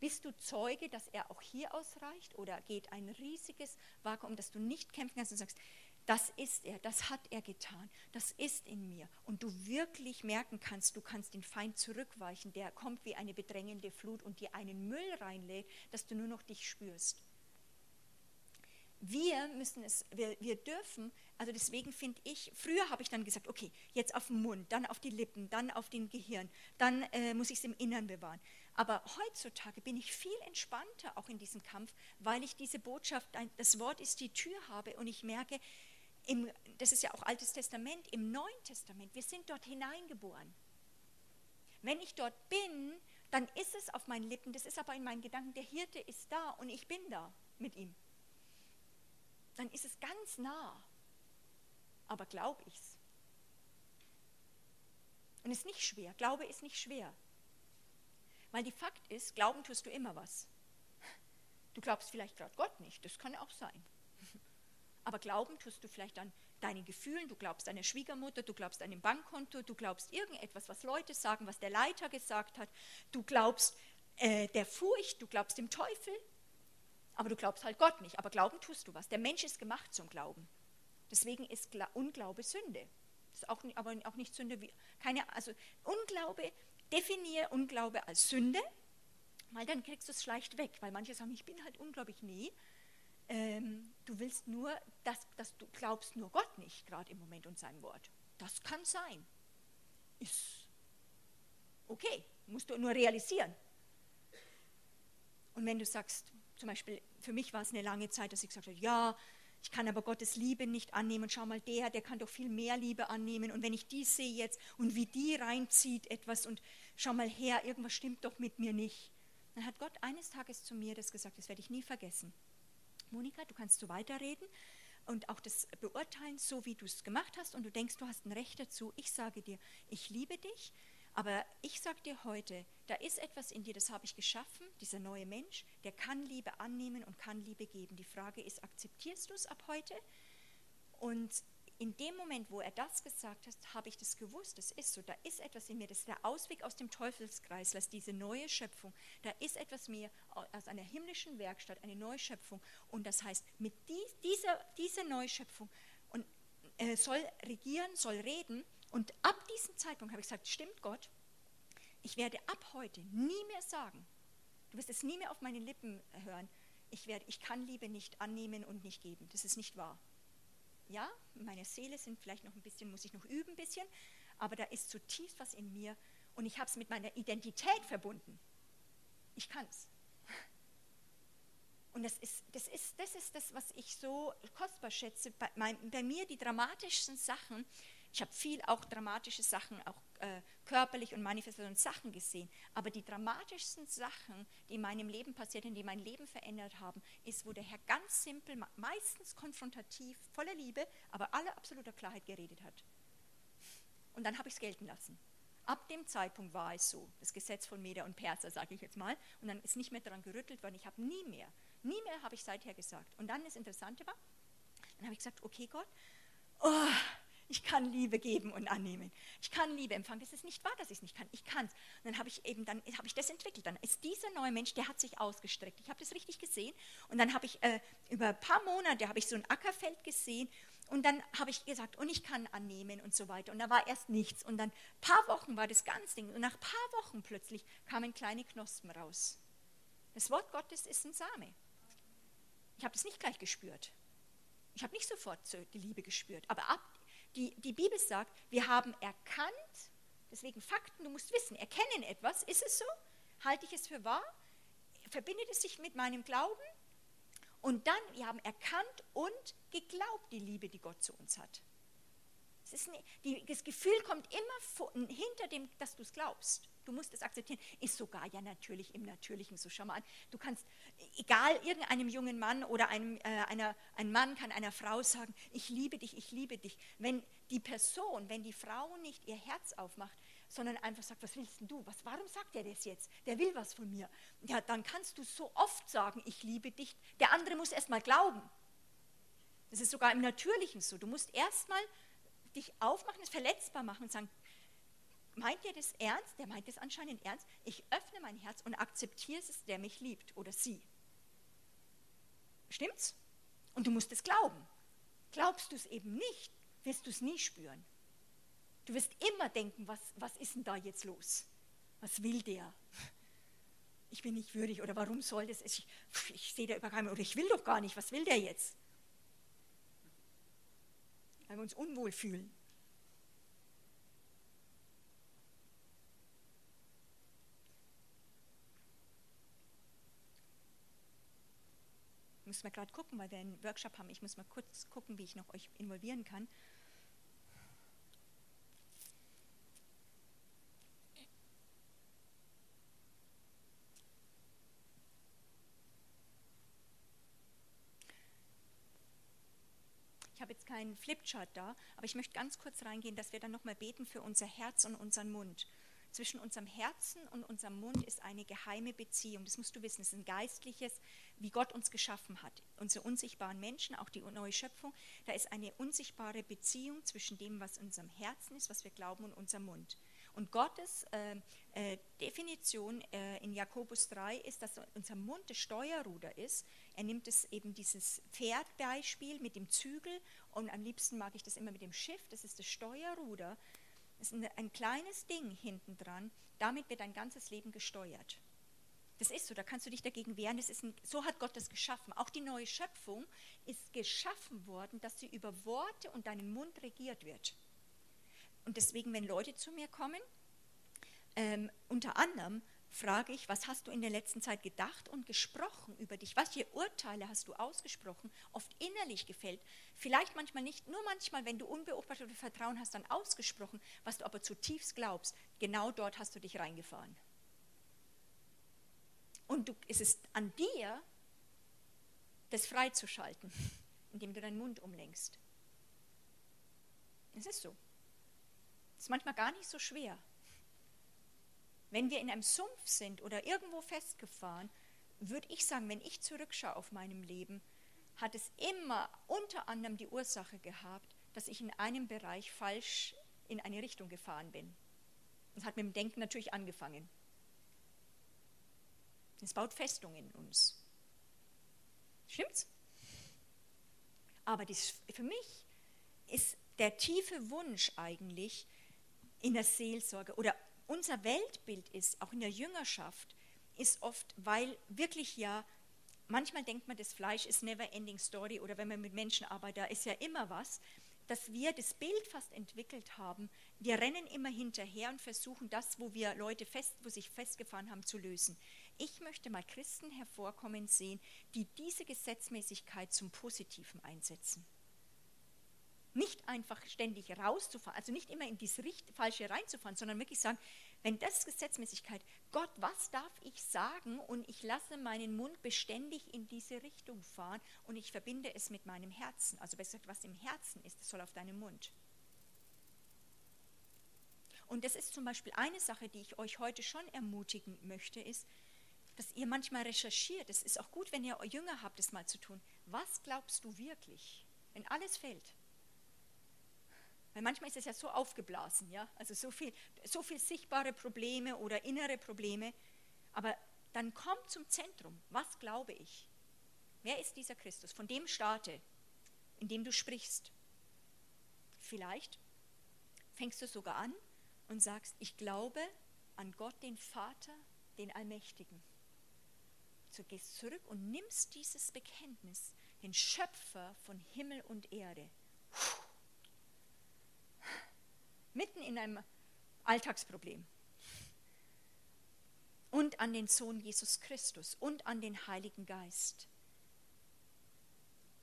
Bist du Zeuge, dass er auch hier ausreicht oder geht ein riesiges Vakuum, dass du nicht kämpfen kannst und sagst, das ist er, das hat er getan, das ist in mir. Und du wirklich merken kannst, du kannst den Feind zurückweichen, der kommt wie eine bedrängende Flut und dir einen Müll reinlädt, dass du nur noch dich spürst. Wir müssen es, wir, wir dürfen, also deswegen finde ich, früher habe ich dann gesagt, okay, jetzt auf den Mund, dann auf die Lippen, dann auf den Gehirn, dann äh, muss ich es im Innern bewahren. Aber heutzutage bin ich viel entspannter auch in diesem Kampf, weil ich diese Botschaft, das Wort ist die Tür habe und ich merke, im, das ist ja auch Altes Testament, im Neuen Testament, wir sind dort hineingeboren. Wenn ich dort bin, dann ist es auf meinen Lippen, das ist aber in meinen Gedanken, der Hirte ist da und ich bin da mit ihm. Dann ist es ganz nah. Aber glaube ich's? Und es ist nicht schwer. Glaube ist nicht schwer. Weil die Fakt ist, glauben tust du immer was. Du glaubst vielleicht gerade Gott nicht, das kann auch sein. Aber glauben tust du vielleicht an deinen Gefühlen, du glaubst deiner Schwiegermutter, du glaubst einem Bankkonto, du glaubst irgendetwas, was Leute sagen, was der Leiter gesagt hat, du glaubst äh, der Furcht, du glaubst dem Teufel, aber du glaubst halt Gott nicht. Aber glauben tust du was. Der Mensch ist gemacht zum Glauben. Deswegen ist Unglaube Sünde. Ist auch, aber auch nicht Sünde wie keine, also Unglaube, definiere Unglaube als Sünde, weil dann kriegst du es leicht weg, weil manche sagen, ich bin halt unglaublich, nee, ähm, du willst nur, dass, dass du glaubst nur Gott nicht gerade im Moment und sein Wort. Das kann sein. Ist okay, musst du nur realisieren. Und wenn du sagst, zum Beispiel, für mich war es eine lange Zeit, dass ich gesagt habe, ja, ich kann aber Gottes Liebe nicht annehmen. Schau mal, der, der kann doch viel mehr Liebe annehmen. Und wenn ich die sehe jetzt und wie die reinzieht etwas und schau mal her, irgendwas stimmt doch mit mir nicht. Dann hat Gott eines Tages zu mir das gesagt, das werde ich nie vergessen. Monika, du kannst so weiterreden und auch das beurteilen, so wie du es gemacht hast und du denkst, du hast ein Recht dazu. Ich sage dir, ich liebe dich, aber ich sage dir heute, da ist etwas in dir, das habe ich geschaffen, dieser neue Mensch, der kann Liebe annehmen und kann Liebe geben. Die Frage ist, akzeptierst du es ab heute? Und in dem Moment, wo er das gesagt hat, habe ich das gewusst, das ist so, da ist etwas in mir, das ist der Ausweg aus dem Teufelskreis, das ist diese neue Schöpfung, da ist etwas mehr aus einer himmlischen Werkstatt, eine neue Schöpfung und das heißt, mit dieser, dieser neue Schöpfung und, äh, soll regieren, soll reden und ab diesem Zeitpunkt habe ich gesagt, stimmt Gott, ich werde ab heute nie mehr sagen, du wirst es nie mehr auf meine Lippen hören, ich, werde, ich kann Liebe nicht annehmen und nicht geben, das ist nicht wahr. Ja, meine Seele sind vielleicht noch ein bisschen, muss ich noch üben ein bisschen, aber da ist zutiefst was in mir und ich habe es mit meiner Identität verbunden. Ich kann es. Und das ist, das, ist, das ist das, was ich so kostbar schätze. Bei, mein, bei mir die dramatischsten Sachen, ich habe viel auch dramatische Sachen, auch äh, körperlich und manifestierte Sachen gesehen. Aber die dramatischsten Sachen, die in meinem Leben passiert sind, die mein Leben verändert haben, ist, wo der Herr ganz simpel, meistens konfrontativ, voller Liebe, aber aller absoluter Klarheit geredet hat. Und dann habe ich es gelten lassen. Ab dem Zeitpunkt war es so, das Gesetz von Meder und Perser, sage ich jetzt mal, und dann ist nicht mehr daran gerüttelt worden. Ich habe nie mehr, nie mehr habe ich seither gesagt. Und dann das Interessante war, dann habe ich gesagt, okay Gott, oh, ich kann Liebe geben und annehmen. Ich kann Liebe empfangen. Das ist nicht wahr, dass ich es nicht kann. Ich kann es. Und dann habe ich eben, dann habe ich das entwickelt. Dann ist dieser neue Mensch, der hat sich ausgestreckt. Ich habe das richtig gesehen. Und dann habe ich äh, über ein paar Monate habe ich so ein Ackerfeld gesehen. Und dann habe ich gesagt, und ich kann annehmen und so weiter. Und da war erst nichts. Und dann ein paar Wochen war das ganz Ding. Und nach ein paar Wochen plötzlich kamen kleine Knospen raus. Das Wort Gottes ist ein Same. Ich habe das nicht gleich gespürt. Ich habe nicht sofort die Liebe gespürt. Aber ab die, die Bibel sagt, wir haben erkannt, deswegen Fakten, du musst wissen, erkennen etwas, ist es so? Halte ich es für wahr? Verbindet es sich mit meinem Glauben? Und dann, wir haben erkannt und geglaubt die Liebe, die Gott zu uns hat. Nicht, die, das Gefühl kommt immer hinter dem, dass du es glaubst. Du musst es akzeptieren. Ist sogar ja natürlich im Natürlichen so. Schau mal an. Du kannst, egal irgendeinem jungen Mann oder einem, äh, einer, ein Mann kann einer Frau sagen, ich liebe dich, ich liebe dich. Wenn die Person, wenn die Frau nicht ihr Herz aufmacht, sondern einfach sagt, was willst du? Was, warum sagt er das jetzt? Der will was von mir. Ja, dann kannst du so oft sagen, ich liebe dich. Der andere muss erst mal glauben. Das ist sogar im Natürlichen so. Du musst erst mal dich aufmachen, es verletzbar machen und sagen, meint ihr das ernst? Der meint es anscheinend ernst. Ich öffne mein Herz und akzeptiere es, der mich liebt oder sie. Stimmt's? Und du musst es glauben. glaubst du es eben nicht, wirst du es nie spüren. Du wirst immer denken, was, was ist denn da jetzt los? Was will der? Ich bin nicht würdig oder warum soll das? Ich, ich sehe da über keinen oder ich will doch gar nicht, was will der jetzt? Weil wir uns unwohl fühlen. Muss mal gerade gucken, weil wir einen Workshop haben. Ich muss mal kurz gucken, wie ich noch euch involvieren kann. Ich habe jetzt keinen Flipchart da, aber ich möchte ganz kurz reingehen, dass wir dann nochmal beten für unser Herz und unseren Mund. Zwischen unserem Herzen und unserem Mund ist eine geheime Beziehung. Das musst du wissen. Es ist ein geistliches, wie Gott uns geschaffen hat. Unsere unsichtbaren Menschen, auch die neue Schöpfung, da ist eine unsichtbare Beziehung zwischen dem, was in unserem Herzen ist, was wir glauben, und unserem Mund. Und Gottes äh, äh, Definition äh, in Jakobus 3 ist, dass unser Mund das Steuerruder ist. Er nimmt es eben dieses Pferdbeispiel mit dem Zügel und am liebsten mag ich das immer mit dem Schiff, das ist das Steuerruder. Das ist ein kleines Ding hinten dran, damit wird dein ganzes Leben gesteuert. Das ist so, da kannst du dich dagegen wehren. Das ist ein, so hat Gott das geschaffen. Auch die neue Schöpfung ist geschaffen worden, dass sie über Worte und deinen Mund regiert wird. Und deswegen, wenn Leute zu mir kommen, ähm, unter anderem frage ich, was hast du in der letzten Zeit gedacht und gesprochen über dich? Welche Urteile hast du ausgesprochen? Oft innerlich gefällt. Vielleicht manchmal nicht, nur manchmal, wenn du unbeobachtet Vertrauen hast, dann ausgesprochen, was du aber zutiefst glaubst. Genau dort hast du dich reingefahren. Und du, es ist an dir, das freizuschalten, indem du deinen Mund umlenkst. Es ist so. Es ist manchmal gar nicht so schwer. Wenn wir in einem Sumpf sind oder irgendwo festgefahren, würde ich sagen, wenn ich zurückschaue auf meinem Leben, hat es immer unter anderem die Ursache gehabt, dass ich in einem Bereich falsch in eine Richtung gefahren bin. Das hat mit dem Denken natürlich angefangen. Es baut Festungen in uns. Stimmt's? Aber dies, für mich ist der tiefe Wunsch eigentlich in der Seelsorge oder unser Weltbild ist, auch in der Jüngerschaft, ist oft, weil wirklich ja, manchmal denkt man, das Fleisch ist never ending story oder wenn man mit Menschen arbeitet, da ist ja immer was, dass wir das Bild fast entwickelt haben, wir rennen immer hinterher und versuchen das, wo wir Leute fest, wo sich festgefahren haben, zu lösen. Ich möchte mal Christen hervorkommen sehen, die diese Gesetzmäßigkeit zum Positiven einsetzen. Nicht einfach ständig rauszufahren, also nicht immer in dieses Falsche reinzufahren, sondern wirklich sagen, wenn das Gesetzmäßigkeit, Gott, was darf ich sagen und ich lasse meinen Mund beständig in diese Richtung fahren und ich verbinde es mit meinem Herzen. Also besser gesagt, was im Herzen ist, das soll auf deinem Mund. Und das ist zum Beispiel eine Sache, die ich euch heute schon ermutigen möchte, ist, dass ihr manchmal recherchiert. Es ist auch gut, wenn ihr Jünger habt, das mal zu tun. Was glaubst du wirklich, wenn alles fällt? Weil manchmal ist es ja so aufgeblasen, ja, also so viel, so viel sichtbare Probleme oder innere Probleme. Aber dann kommt zum Zentrum. Was glaube ich? Wer ist dieser Christus? Von dem starte, in dem du sprichst. Vielleicht fängst du sogar an und sagst, ich glaube an Gott, den Vater, den Allmächtigen. Du gehst zurück und nimmst dieses Bekenntnis, den Schöpfer von Himmel und Erde, mitten in einem Alltagsproblem. Und an den Sohn Jesus Christus und an den Heiligen Geist.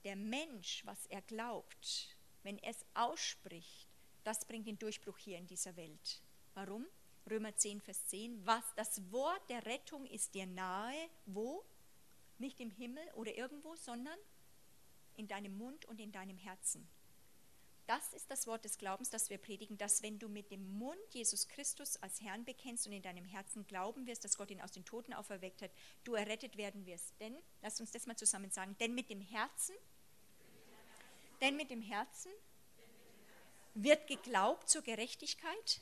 Der Mensch, was er glaubt, wenn er es ausspricht, das bringt den Durchbruch hier in dieser Welt. Warum? Römer 10, Vers 10. Was, das Wort der Rettung ist dir nahe. Wo? Nicht im Himmel oder irgendwo, sondern in deinem Mund und in deinem Herzen. Das ist das Wort des Glaubens, das wir predigen, dass wenn du mit dem Mund Jesus Christus als Herrn bekennst und in deinem Herzen glauben wirst, dass Gott ihn aus den Toten auferweckt hat, du errettet werden wirst. Denn, lass uns das mal zusammen sagen, denn mit dem Herzen, denn mit dem Herzen wird geglaubt zur Gerechtigkeit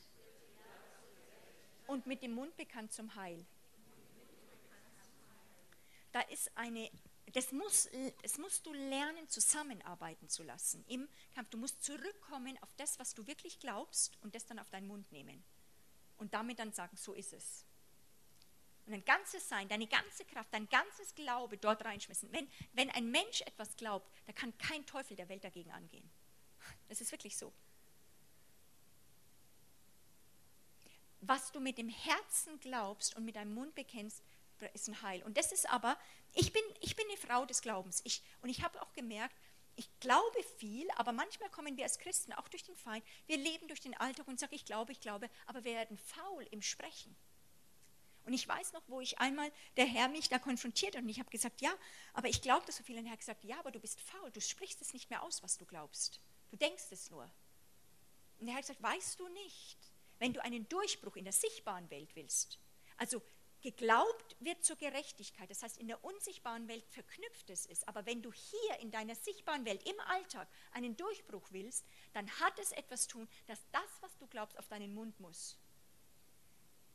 und mit dem Mund bekannt zum Heil. Da ist eine das, muss, das musst du lernen, zusammenarbeiten zu lassen im Kampf. Du musst zurückkommen auf das, was du wirklich glaubst und das dann auf deinen Mund nehmen. Und damit dann sagen, so ist es. Und dein ganzes Sein, deine ganze Kraft, dein ganzes Glaube dort reinschmissen. Wenn, wenn ein Mensch etwas glaubt, da kann kein Teufel der Welt dagegen angehen. Das ist wirklich so. Was du mit dem Herzen glaubst und mit deinem Mund bekennst, ist ein Heil. Und das ist aber, ich bin, ich bin eine Frau des Glaubens. Ich, und ich habe auch gemerkt, ich glaube viel, aber manchmal kommen wir als Christen auch durch den Feind. Wir leben durch den Alltag und sagen, ich glaube, ich glaube, aber wir werden faul im Sprechen. Und ich weiß noch, wo ich einmal der Herr mich da konfrontiert und ich habe gesagt, ja, aber ich glaube das so viel. Und er hat gesagt, ja, aber du bist faul, du sprichst es nicht mehr aus, was du glaubst. Du denkst es nur. Und er hat gesagt, weißt du nicht, wenn du einen Durchbruch in der sichtbaren Welt willst, also Geglaubt wird zur Gerechtigkeit, das heißt in der unsichtbaren Welt verknüpft es ist. Aber wenn du hier in deiner sichtbaren Welt im Alltag einen Durchbruch willst, dann hat es etwas tun, dass das, was du glaubst, auf deinen Mund muss.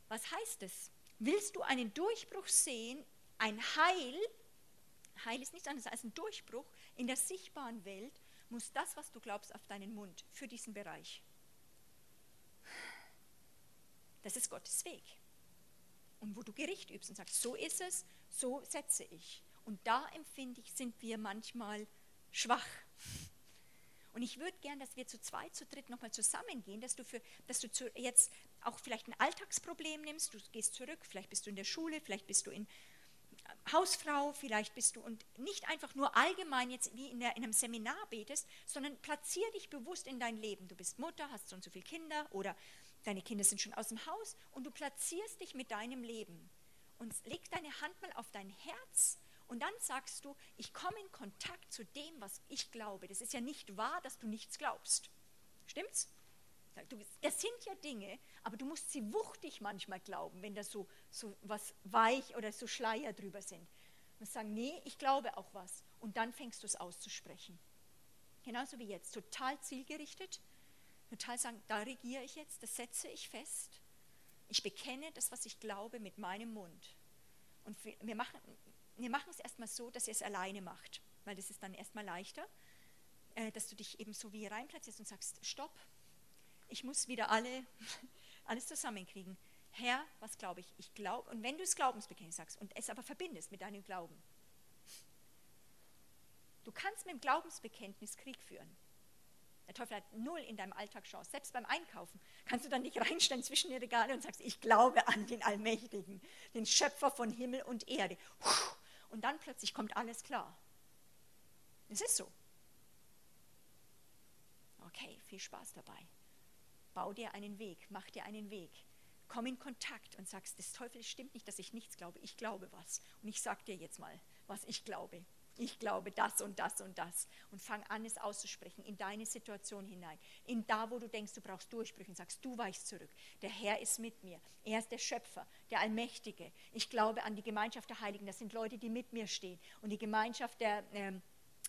Was heißt es? Willst du einen Durchbruch sehen, ein Heil, Heil ist nichts anderes als ein Durchbruch in der sichtbaren Welt, muss das, was du glaubst, auf deinen Mund für diesen Bereich. Das ist Gottes Weg und wo du Gericht übst und sagst, so ist es, so setze ich. Und da empfinde ich, sind wir manchmal schwach. Und ich würde gern, dass wir zu zweit, zu dritt nochmal zusammengehen, dass du, für, dass du zu, jetzt auch vielleicht ein Alltagsproblem nimmst, du gehst zurück, vielleicht bist du in der Schule, vielleicht bist du in äh, Hausfrau, vielleicht bist du und nicht einfach nur allgemein jetzt wie in, der, in einem Seminar betest, sondern platzier dich bewusst in dein Leben. Du bist Mutter, hast so und so viele Kinder oder deine Kinder sind schon aus dem Haus und du platzierst dich mit deinem Leben und legst deine Hand mal auf dein Herz und dann sagst du, ich komme in Kontakt zu dem, was ich glaube. Das ist ja nicht wahr, dass du nichts glaubst. Stimmt's? Das sind ja Dinge, aber du musst sie wuchtig manchmal glauben, wenn da so, so was weich oder so Schleier drüber sind. Und sagen, nee, ich glaube auch was. Und dann fängst du es auszusprechen. Genauso wie jetzt, total zielgerichtet total sagen, da regiere ich jetzt, das setze ich fest. Ich bekenne das, was ich glaube, mit meinem Mund. Und wir machen, wir machen es erstmal so, dass ihr es alleine macht, weil das ist dann erstmal leichter, äh, dass du dich eben so wie reinplatzierst und sagst, stopp, ich muss wieder alle, alles zusammenkriegen. Herr, was glaube ich? Ich glaube, und wenn du das Glaubensbekenntnis sagst und es aber verbindest mit deinem Glauben, du kannst mit dem Glaubensbekenntnis Krieg führen. Der Teufel hat null in deinem Alltag Chance. Selbst beim Einkaufen kannst du dann nicht reinstellen zwischen die Regale und sagst, ich glaube an den Allmächtigen, den Schöpfer von Himmel und Erde. Und dann plötzlich kommt alles klar. Es ist so. Okay, viel Spaß dabei. Bau dir einen Weg, mach dir einen Weg. Komm in Kontakt und sagst, das Teufel stimmt nicht, dass ich nichts glaube. Ich glaube was. Und ich sag dir jetzt mal, was ich glaube ich glaube das und das und das. Und fang an, es auszusprechen in deine Situation hinein. In da, wo du denkst, du brauchst Durchbrüche und sagst, du weichst zurück. Der Herr ist mit mir. Er ist der Schöpfer, der Allmächtige. Ich glaube an die Gemeinschaft der Heiligen. Das sind Leute, die mit mir stehen. Und die Gemeinschaft der... Ähm,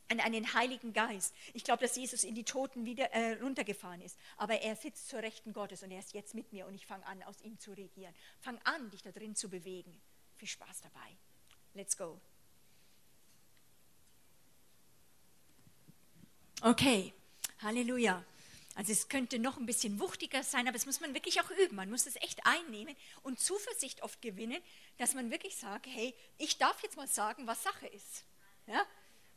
an einen Heiligen Geist. Ich glaube, dass Jesus in die Toten wieder äh, runtergefahren ist. Aber er sitzt zur Rechten Gottes und er ist jetzt mit mir und ich fange an, aus ihm zu regieren. Fang an, dich da drin zu bewegen. Viel Spaß dabei. Let's go. Okay, Halleluja. Also es könnte noch ein bisschen wuchtiger sein, aber das muss man wirklich auch üben. Man muss es echt einnehmen und Zuversicht oft gewinnen, dass man wirklich sagt, hey, ich darf jetzt mal sagen, was Sache ist. Ja?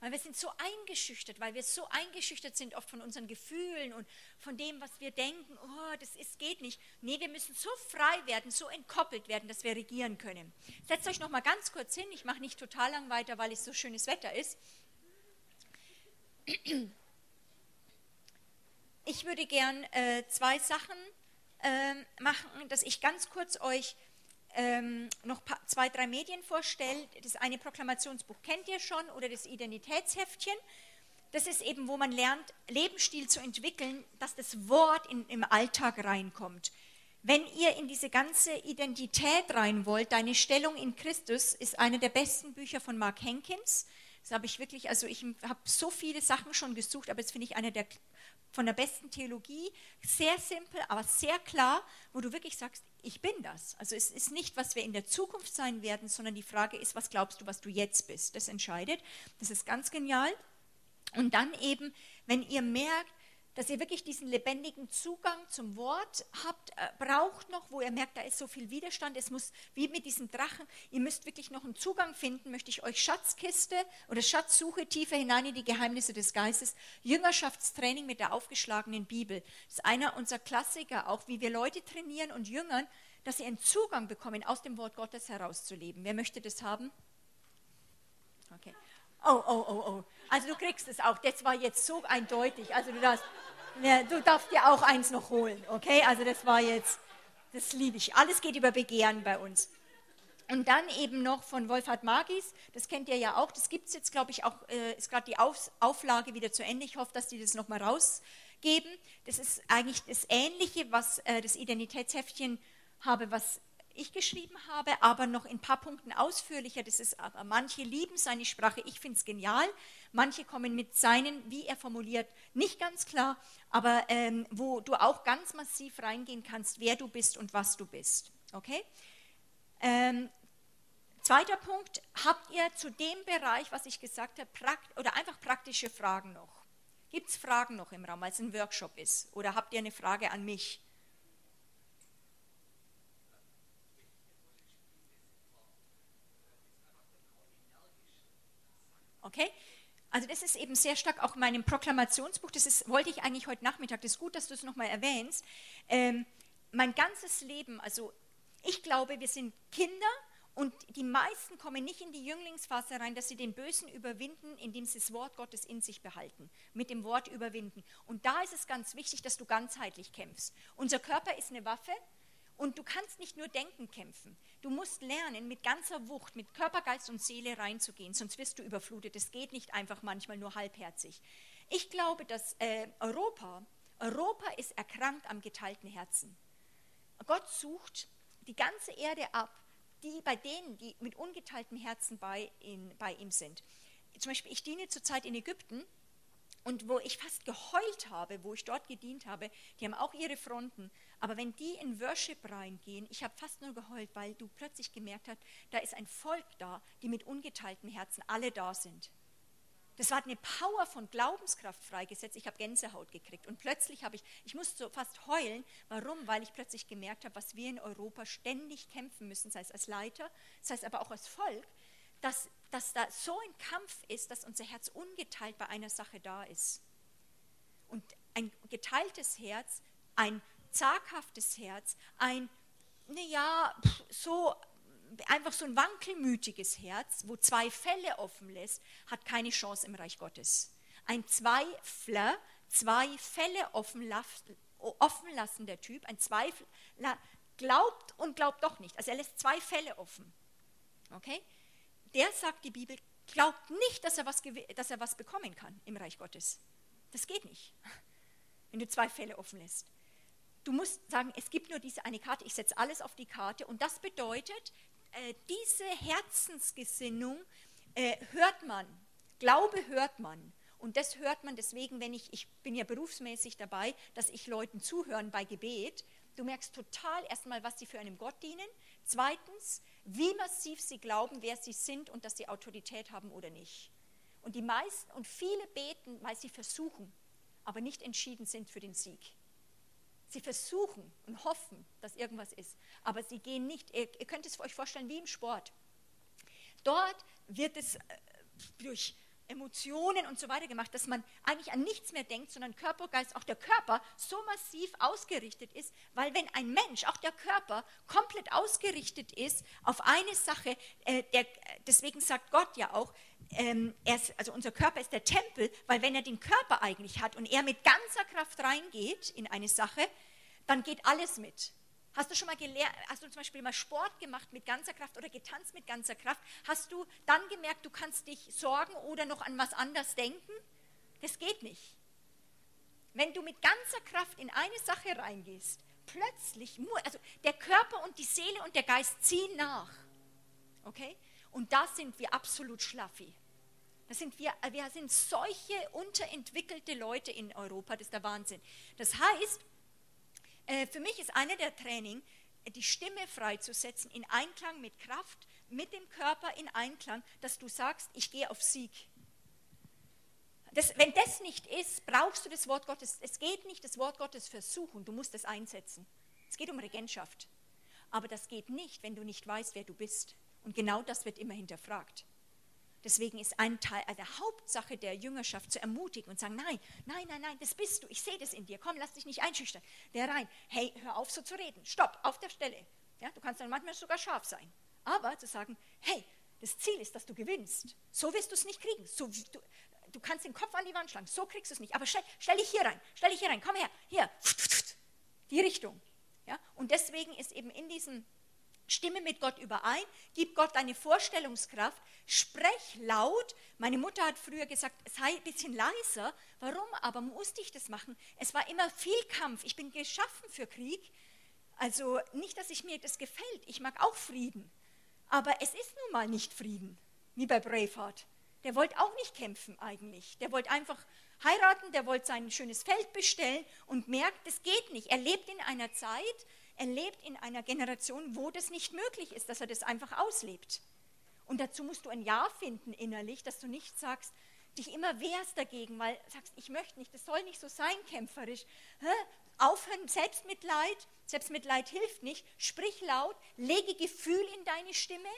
Weil wir sind so eingeschüchtert, weil wir so eingeschüchtert sind oft von unseren Gefühlen und von dem, was wir denken, oh, das ist, geht nicht. Nee, wir müssen so frei werden, so entkoppelt werden, dass wir regieren können. Setzt euch noch mal ganz kurz hin, ich mache nicht total lang weiter, weil es so schönes Wetter ist. Ich würde gern äh, zwei Sachen äh, machen, dass ich ganz kurz euch ähm, noch zwei, drei Medien vorstelle. Das eine Proklamationsbuch kennt ihr schon oder das Identitätsheftchen. Das ist eben, wo man lernt, Lebensstil zu entwickeln, dass das Wort in, im Alltag reinkommt. Wenn ihr in diese ganze Identität rein wollt, deine Stellung in Christus ist eine der besten Bücher von Mark Henkins. Das habe ich wirklich, also ich habe so viele Sachen schon gesucht, aber jetzt finde ich eine der von der besten Theologie, sehr simpel, aber sehr klar, wo du wirklich sagst, ich bin das. Also es ist nicht, was wir in der Zukunft sein werden, sondern die Frage ist, was glaubst du, was du jetzt bist? Das entscheidet. Das ist ganz genial. Und dann eben, wenn ihr merkt, dass ihr wirklich diesen lebendigen Zugang zum Wort habt, äh, braucht noch, wo ihr merkt, da ist so viel Widerstand, es muss, wie mit diesen Drachen, ihr müsst wirklich noch einen Zugang finden, möchte ich euch Schatzkiste oder Schatzsuche tiefer hinein in die Geheimnisse des Geistes, Jüngerschaftstraining mit der aufgeschlagenen Bibel. Das ist einer unserer Klassiker, auch wie wir Leute trainieren und jüngern, dass sie einen Zugang bekommen, aus dem Wort Gottes herauszuleben. Wer möchte das haben? Okay. Oh, oh, oh, oh. Also du kriegst es auch. Das war jetzt so eindeutig. Also du darfst, du darfst dir auch eins noch holen, okay? Also das war jetzt, das liebe ich. Alles geht über Begehren bei uns. Und dann eben noch von Wolfhard Magis, das kennt ihr ja auch, das gibt es jetzt, glaube ich, auch, äh, ist gerade die Auf, Auflage wieder zu Ende. Ich hoffe, dass die das nochmal rausgeben. Das ist eigentlich das Ähnliche, was äh, das Identitätsheftchen habe, was ich geschrieben habe, aber noch in ein paar Punkten ausführlicher. Das ist aber manche lieben seine Sprache, ich finde es genial. Manche kommen mit seinen, wie er formuliert, nicht ganz klar, aber ähm, wo du auch ganz massiv reingehen kannst, wer du bist und was du bist. Okay? Ähm, zweiter Punkt, habt ihr zu dem Bereich, was ich gesagt habe, oder einfach praktische Fragen noch? Gibt es Fragen noch im Raum, weil es ein Workshop ist? Oder habt ihr eine Frage an mich? Okay? Also das ist eben sehr stark auch in meinem Proklamationsbuch, das ist, wollte ich eigentlich heute Nachmittag, das ist gut, dass du es nochmal erwähnst. Ähm, mein ganzes Leben, also ich glaube, wir sind Kinder und die meisten kommen nicht in die Jünglingsphase rein, dass sie den Bösen überwinden, indem sie das Wort Gottes in sich behalten, mit dem Wort überwinden. Und da ist es ganz wichtig, dass du ganzheitlich kämpfst. Unser Körper ist eine Waffe und du kannst nicht nur denken kämpfen. Du musst lernen, mit ganzer Wucht, mit Körper, Geist und Seele reinzugehen, sonst wirst du überflutet. Es geht nicht einfach manchmal nur halbherzig. Ich glaube, dass äh, Europa, Europa ist erkrankt am geteilten Herzen. Gott sucht die ganze Erde ab, die bei denen, die mit ungeteilten Herzen bei, in, bei ihm sind. Zum Beispiel, ich diene zurzeit in Ägypten und wo ich fast geheult habe, wo ich dort gedient habe, die haben auch ihre Fronten. Aber wenn die in Worship reingehen, ich habe fast nur geheult, weil du plötzlich gemerkt hast, da ist ein Volk da, die mit ungeteilten Herzen alle da sind. Das war eine Power von Glaubenskraft freigesetzt. Ich habe Gänsehaut gekriegt. Und plötzlich habe ich, ich musste so fast heulen. Warum? Weil ich plötzlich gemerkt habe, was wir in Europa ständig kämpfen müssen, sei es als Leiter, sei es aber auch als Volk, dass, dass da so ein Kampf ist, dass unser Herz ungeteilt bei einer Sache da ist. Und ein geteiltes Herz, ein zaghaftes Herz, ein, naja, so einfach so ein wankelmütiges Herz, wo zwei Fälle offen lässt, hat keine Chance im Reich Gottes. Ein Zweifler, zwei Fälle offen, offen lassender Typ, ein Zweifler, glaubt und glaubt doch nicht. Also er lässt zwei Fälle offen. Okay? Der sagt die Bibel, glaubt nicht, dass er, was, dass er was bekommen kann im Reich Gottes. Das geht nicht, wenn du zwei Fälle offen lässt. Du musst sagen, es gibt nur diese eine Karte, ich setze alles auf die Karte und das bedeutet, äh, diese Herzensgesinnung äh, hört man, Glaube hört man. Und das hört man deswegen, wenn ich, ich bin ja berufsmäßig dabei, dass ich Leuten zuhören bei Gebet. Du merkst total erstmal, was sie für einen Gott dienen. Zweitens, wie massiv sie glauben, wer sie sind und dass sie Autorität haben oder nicht. Und die meisten und viele beten, weil sie versuchen, aber nicht entschieden sind für den Sieg. Sie versuchen und hoffen, dass irgendwas ist, aber sie gehen nicht. Ihr, ihr könnt es euch vorstellen wie im Sport. Dort wird es äh, durch Emotionen und so weiter gemacht, dass man eigentlich an nichts mehr denkt, sondern Körper, Geist, auch der Körper so massiv ausgerichtet ist, weil wenn ein Mensch, auch der Körper, komplett ausgerichtet ist auf eine Sache, äh, der, deswegen sagt Gott ja auch, ähm, ist, also unser Körper ist der Tempel, weil wenn er den Körper eigentlich hat und er mit ganzer Kraft reingeht in eine Sache, dann geht alles mit. Hast du schon mal gelernt, hast du zum Beispiel mal Sport gemacht mit ganzer Kraft oder getanzt mit ganzer Kraft? Hast du dann gemerkt, du kannst dich sorgen oder noch an was anderes denken? Das geht nicht. Wenn du mit ganzer Kraft in eine Sache reingehst, plötzlich, also der Körper und die Seele und der Geist ziehen nach. Okay? Und da sind wir absolut schlaffi. Das sind wir, wir sind solche unterentwickelte Leute in Europa, das ist der Wahnsinn. Das heißt, für mich ist eine der Training, die Stimme freizusetzen in Einklang mit Kraft, mit dem Körper in Einklang, dass du sagst, ich gehe auf Sieg. Das, wenn das nicht ist, brauchst du das Wort Gottes. Es geht nicht das Wort Gottes versuchen, du musst es einsetzen. Es geht um Regentschaft. Aber das geht nicht, wenn du nicht weißt, wer du bist. Und genau das wird immer hinterfragt. Deswegen ist ein Teil also der Hauptsache der Jüngerschaft zu ermutigen und sagen, nein, nein, nein, nein, das bist du, ich sehe das in dir, komm, lass dich nicht einschüchtern. Der rein, hey, hör auf so zu reden, stopp, auf der Stelle. Ja, du kannst dann manchmal sogar scharf sein. Aber zu sagen, hey, das Ziel ist, dass du gewinnst. So wirst du es nicht kriegen. So, du, du, kannst den Kopf an die Wand schlagen, so kriegst du es nicht. Aber stell, stell, dich hier rein, stell dich hier rein, komm her, hier, die Richtung. Ja? Und deswegen ist eben in diesem Stimme mit Gott überein, gib Gott deine Vorstellungskraft, sprech laut. Meine Mutter hat früher gesagt, sei ein bisschen leiser. Warum aber musste ich das machen? Es war immer viel Kampf. Ich bin geschaffen für Krieg. Also nicht, dass ich mir das gefällt. Ich mag auch Frieden. Aber es ist nun mal nicht Frieden, wie bei Braveheart. Der wollte auch nicht kämpfen eigentlich. Der wollte einfach heiraten, der wollte sein schönes Feld bestellen und merkt, das geht nicht. Er lebt in einer Zeit, er lebt in einer Generation, wo das nicht möglich ist, dass er das einfach auslebt. Und dazu musst du ein Ja finden innerlich, dass du nicht sagst, dich immer wehrst dagegen, weil du sagst, ich möchte nicht, das soll nicht so sein, kämpferisch. Hä? Aufhören, Selbstmitleid, Selbstmitleid hilft nicht. Sprich laut, lege Gefühl in deine Stimme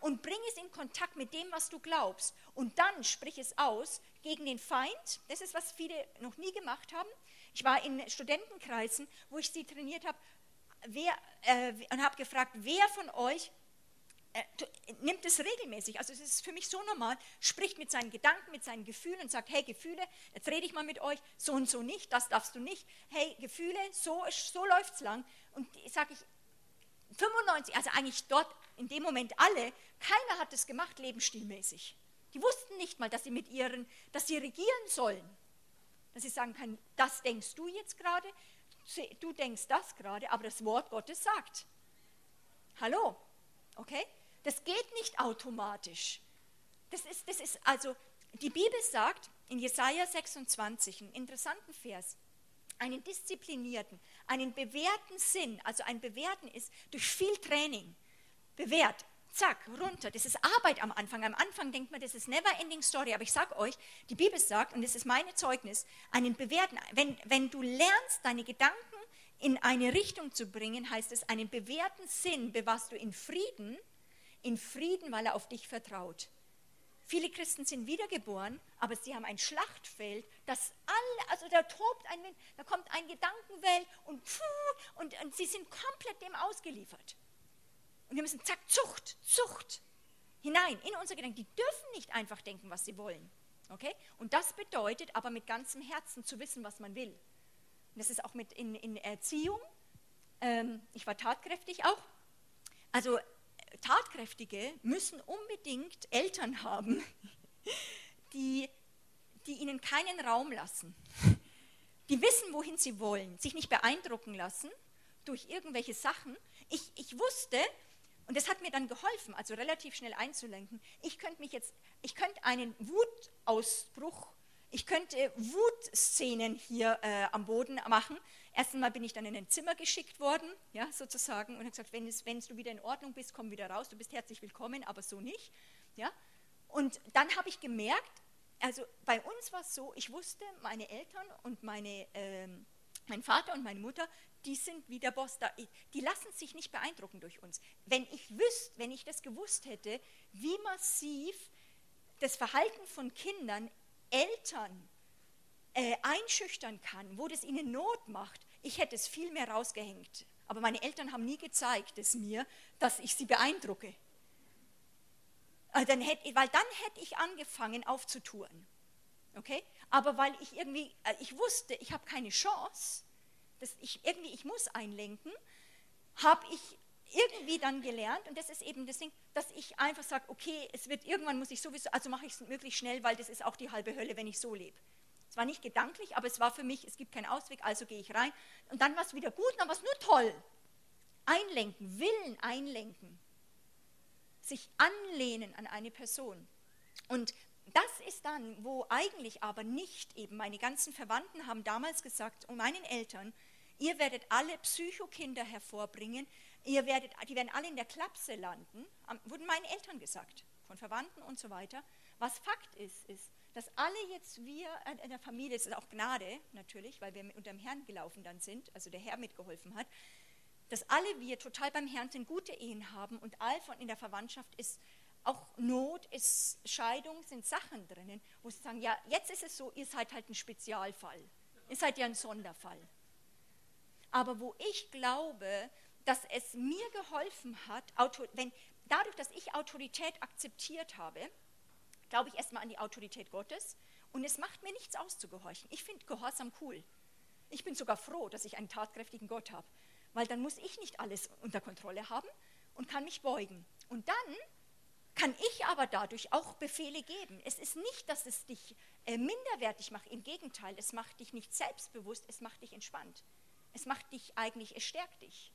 und bring es in Kontakt mit dem, was du glaubst. Und dann sprich es aus gegen den Feind. Das ist, was viele noch nie gemacht haben. Ich war in Studentenkreisen, wo ich sie trainiert habe wer, äh, und habe gefragt, wer von euch äh, nimmt es regelmäßig, also es ist für mich so normal, spricht mit seinen Gedanken, mit seinen Gefühlen und sagt, hey Gefühle, jetzt rede ich mal mit euch, so und so nicht, das darfst du nicht, hey Gefühle, so, so läuft es lang. Und sage ich, 95, also eigentlich dort in dem Moment alle, keiner hat es gemacht lebensstilmäßig. Die wussten nicht mal, dass sie mit ihren, dass sie regieren sollen. Dass sie sagen können, das denkst du jetzt gerade, du denkst das gerade, aber das Wort Gottes sagt. Hallo, okay? Das geht nicht automatisch. Das ist, das ist also, die Bibel sagt in Jesaja 26, einen interessanten Vers, einen disziplinierten, einen bewährten Sinn, also ein Bewährten ist durch viel Training, bewährt, zack, runter. Das ist Arbeit am Anfang. Am Anfang denkt man, das ist never ending story. Aber ich sage euch, die Bibel sagt, und das ist meine Zeugnis, einen bewährten, wenn, wenn du lernst, deine Gedanken in eine Richtung zu bringen, heißt es, einen bewährten Sinn bewahrst du in Frieden, in Frieden, weil er auf dich vertraut. Viele Christen sind wiedergeboren, aber sie haben ein Schlachtfeld, das alle, also da tobt ein Wind, da kommt ein Gedankenwelt und, und, und sie sind komplett dem ausgeliefert. Und wir müssen zack, Zucht, Zucht hinein in unsere Gedanken. Die dürfen nicht einfach denken, was sie wollen. Okay? Und das bedeutet aber mit ganzem Herzen zu wissen, was man will. Und das ist auch mit in, in Erziehung. Ähm, ich war tatkräftig auch. Also Tatkräftige müssen unbedingt Eltern haben, die, die ihnen keinen Raum lassen. Die wissen, wohin sie wollen, sich nicht beeindrucken lassen durch irgendwelche Sachen. Ich, ich wusste, und das hat mir dann geholfen, also relativ schnell einzulenken. Ich könnte mich jetzt, ich könnte einen Wutausbruch, ich könnte Wutszenen hier äh, am Boden machen. Erst einmal bin ich dann in ein Zimmer geschickt worden, ja, sozusagen, und habe gesagt, wenn, es, wenn du wieder in Ordnung bist, komm wieder raus, du bist herzlich willkommen, aber so nicht. Ja. Und dann habe ich gemerkt, also bei uns war es so, ich wusste, meine Eltern und meine, äh, mein Vater und meine Mutter, die sind wie der Boss da. Die lassen sich nicht beeindrucken durch uns. Wenn ich wüsste, wenn ich das gewusst hätte, wie massiv das Verhalten von Kindern Eltern äh, einschüchtern kann, wo das ihnen Not macht, ich hätte es viel mehr rausgehängt. Aber meine Eltern haben nie gezeigt es mir, dass ich sie beeindrucke. Also dann hätte, weil dann hätte ich angefangen aufzutouren. Okay? Aber weil ich irgendwie, äh, ich wusste, ich habe keine Chance, das ich, irgendwie, ich muss einlenken, habe ich irgendwie dann gelernt, und das ist eben das Ding, dass ich einfach sage, okay, es wird irgendwann muss ich sowieso, also mache ich es möglichst schnell, weil das ist auch die halbe Hölle, wenn ich so lebe. Es war nicht gedanklich, aber es war für mich, es gibt keinen Ausweg, also gehe ich rein. Und dann war es wieder gut, dann war es nur toll. Einlenken, Willen einlenken. Sich anlehnen an eine Person. Und das ist dann, wo eigentlich aber nicht eben meine ganzen Verwandten haben damals gesagt und meinen Eltern, ihr werdet alle Psychokinder hervorbringen, ihr werdet, die werden alle in der Klapse landen, wurden meinen Eltern gesagt, von Verwandten und so weiter. Was Fakt ist, ist, dass alle jetzt wir in der Familie, es ist auch Gnade natürlich, weil wir unter dem Herrn gelaufen dann sind, also der Herr mitgeholfen hat, dass alle wir total beim Herrn sind, gute Ehen haben und all von in der Verwandtschaft ist auch Not, ist Scheidung, sind Sachen drinnen, wo sie sagen, ja, jetzt ist es so, ihr seid halt ein Spezialfall. Ihr seid ja ein Sonderfall. Aber wo ich glaube, dass es mir geholfen hat, wenn, dadurch, dass ich Autorität akzeptiert habe, glaube ich erstmal an die Autorität Gottes und es macht mir nichts auszugehorchen. Ich finde Gehorsam cool. Ich bin sogar froh, dass ich einen tatkräftigen Gott habe, weil dann muss ich nicht alles unter Kontrolle haben und kann mich beugen. Und dann kann ich aber dadurch auch Befehle geben. Es ist nicht, dass es dich äh, minderwertig macht, im Gegenteil, es macht dich nicht selbstbewusst, es macht dich entspannt. Es macht dich eigentlich, es stärkt dich.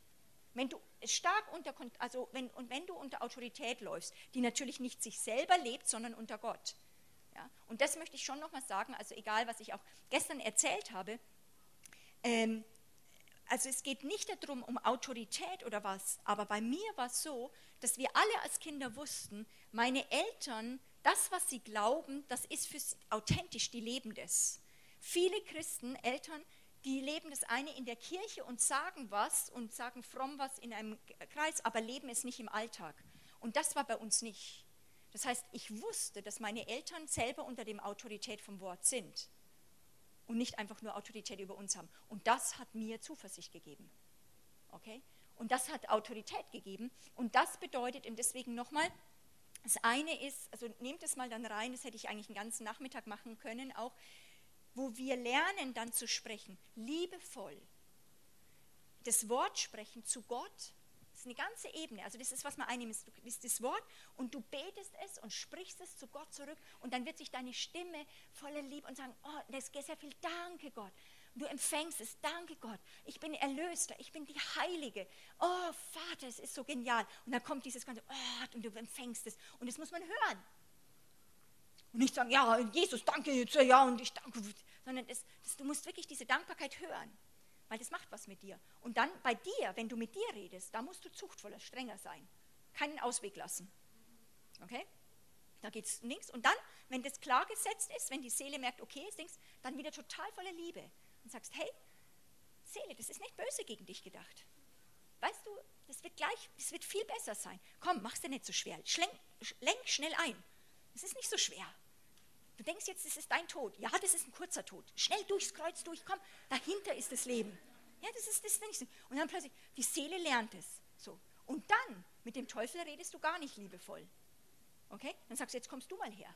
Wenn du stark unter, also wenn, und wenn du unter Autorität läufst, die natürlich nicht sich selber lebt, sondern unter Gott. Ja? Und das möchte ich schon nochmal sagen, also egal, was ich auch gestern erzählt habe, ähm, also es geht nicht darum, um Autorität oder was, aber bei mir war es so, dass wir alle als Kinder wussten, meine Eltern, das, was sie glauben, das ist für sie authentisch, die leben das. Viele Christen, Eltern, die leben das eine in der Kirche und sagen was und sagen fromm was in einem Kreis, aber leben es nicht im Alltag. Und das war bei uns nicht. Das heißt, ich wusste, dass meine Eltern selber unter dem Autorität vom Wort sind und nicht einfach nur Autorität über uns haben. Und das hat mir Zuversicht gegeben. Okay? Und das hat Autorität gegeben. Und das bedeutet, und deswegen nochmal, das eine ist, also nehmt es mal dann rein, das hätte ich eigentlich einen ganzen Nachmittag machen können, auch wo wir lernen dann zu sprechen, liebevoll. Das Wort sprechen zu Gott, ist eine ganze Ebene. Also das ist, was man einnimmt. Du bist das Wort und du betest es und sprichst es zu Gott zurück und dann wird sich deine Stimme voller Liebe und sagen, oh, das ist sehr viel Danke Gott. Du empfängst es, danke Gott, ich bin Erlöster, ich bin die Heilige. Oh Vater, es ist so genial. Und dann kommt dieses ganze, oh, und du empfängst es. Und das muss man hören. Und nicht sagen, ja, Jesus, danke jetzt, ja, und ich danke, sondern das, das, du musst wirklich diese Dankbarkeit hören, weil das macht was mit dir. Und dann bei dir, wenn du mit dir redest, da musst du zuchtvoller, strenger sein. Keinen Ausweg lassen. Okay? Da geht es nichts. Und dann, wenn das klar gesetzt ist, wenn die Seele merkt, okay, ist nichts, dann wieder total voller Liebe. Und sagst, hey, Seele, das ist nicht böse gegen dich gedacht. Weißt du, das wird gleich, das wird viel besser sein. Komm, mach's dir nicht so schwer. Schlenk, lenk schnell ein. Es ist nicht so schwer. Du denkst jetzt, das ist dein Tod. Ja, das ist ein kurzer Tod. Schnell durchs Kreuz durch, komm, dahinter ist das Leben. Ja, das ist das nicht. Und dann plötzlich, die Seele lernt es. So. Und dann, mit dem Teufel redest du gar nicht liebevoll. Okay? Dann sagst du, jetzt kommst du mal her.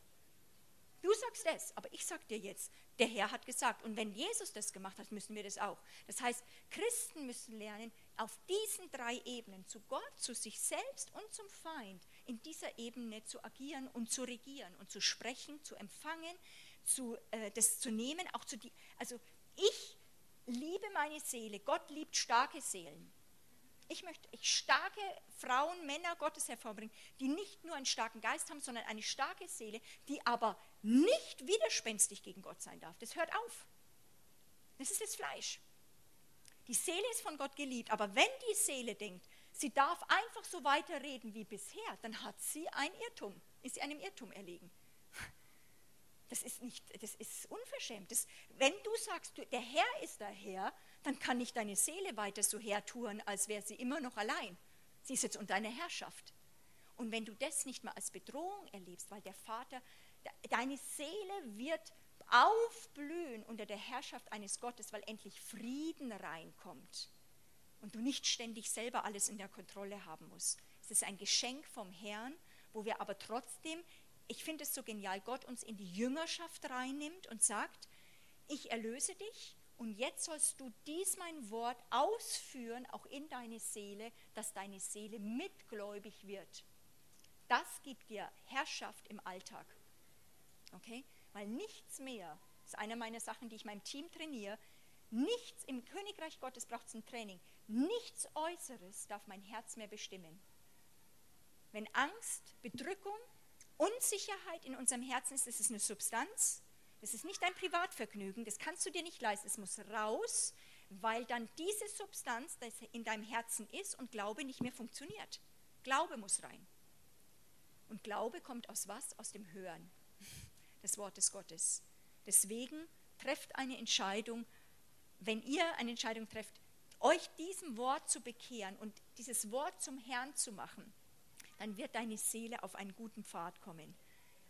Du sagst das, aber ich sag dir jetzt, der Herr hat gesagt. Und wenn Jesus das gemacht hat, müssen wir das auch. Das heißt, Christen müssen lernen, auf diesen drei Ebenen, zu Gott, zu sich selbst und zum Feind, in dieser Ebene zu agieren und zu regieren und zu sprechen, zu empfangen, zu, äh, das zu nehmen, auch zu die, also ich liebe meine Seele, Gott liebt starke Seelen. Ich möchte ich starke Frauen, Männer Gottes hervorbringen, die nicht nur einen starken Geist haben, sondern eine starke Seele, die aber nicht widerspenstig gegen Gott sein darf. Das hört auf. Das ist das Fleisch. Die Seele ist von Gott geliebt, aber wenn die Seele denkt, sie darf einfach so weiterreden wie bisher, dann hat sie ein Irrtum, ist sie einem Irrtum erlegen. Das ist, nicht, das ist unverschämt. Das, wenn du sagst, der Herr ist der Herr, dann kann nicht deine Seele weiter so hertouren, als wäre sie immer noch allein. Sie ist jetzt unter deiner Herrschaft. Und wenn du das nicht mal als Bedrohung erlebst, weil der Vater, deine Seele wird aufblühen unter der Herrschaft eines Gottes, weil endlich Frieden reinkommt und du nicht ständig selber alles in der Kontrolle haben musst. Es ist ein Geschenk vom Herrn, wo wir aber trotzdem, ich finde es so genial, Gott uns in die Jüngerschaft reinnimmt und sagt, ich erlöse dich und jetzt sollst du dies mein Wort ausführen, auch in deine Seele, dass deine Seele mitgläubig wird. Das gibt dir Herrschaft im Alltag. Okay? Weil nichts mehr, das ist eine meiner Sachen, die ich meinem Team trainiere, nichts im Königreich Gottes braucht es ein Training. Nichts Äußeres darf mein Herz mehr bestimmen. Wenn Angst, Bedrückung, Unsicherheit in unserem Herzen ist, das ist eine Substanz, das ist nicht dein Privatvergnügen, das kannst du dir nicht leisten, es muss raus, weil dann diese Substanz, das in deinem Herzen ist und Glaube nicht mehr funktioniert. Glaube muss rein. Und Glaube kommt aus was? Aus dem Hören des Wortes Gottes. Deswegen trefft eine Entscheidung, wenn ihr eine Entscheidung trefft, euch diesem Wort zu bekehren und dieses Wort zum Herrn zu machen, dann wird deine Seele auf einen guten Pfad kommen.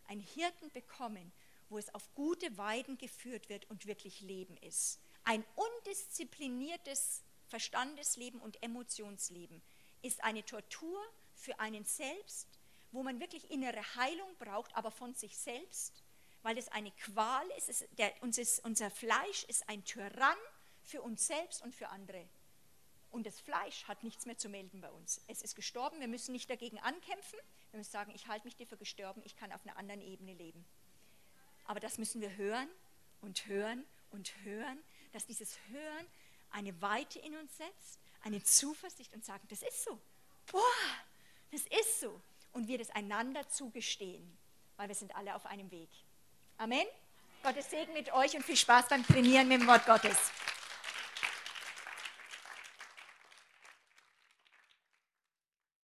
Ein Hirten bekommen, wo es auf gute Weiden geführt wird und wirklich Leben ist. Ein undiszipliniertes Verstandesleben und Emotionsleben ist eine Tortur für einen selbst, wo man wirklich innere Heilung braucht, aber von sich selbst, weil es eine Qual ist. ist der, unser, unser Fleisch ist ein Tyrann für uns selbst und für andere. Und das Fleisch hat nichts mehr zu melden bei uns. Es ist gestorben, wir müssen nicht dagegen ankämpfen. Wir müssen sagen, ich halte mich dir für gestorben, ich kann auf einer anderen Ebene leben. Aber das müssen wir hören und hören und hören, dass dieses Hören eine Weite in uns setzt, eine Zuversicht und sagen, das ist so. Boah, das ist so. Und wir das einander zugestehen, weil wir sind alle auf einem Weg. Amen. Gottes Segen mit euch und viel Spaß beim Trainieren mit dem Wort Gottes.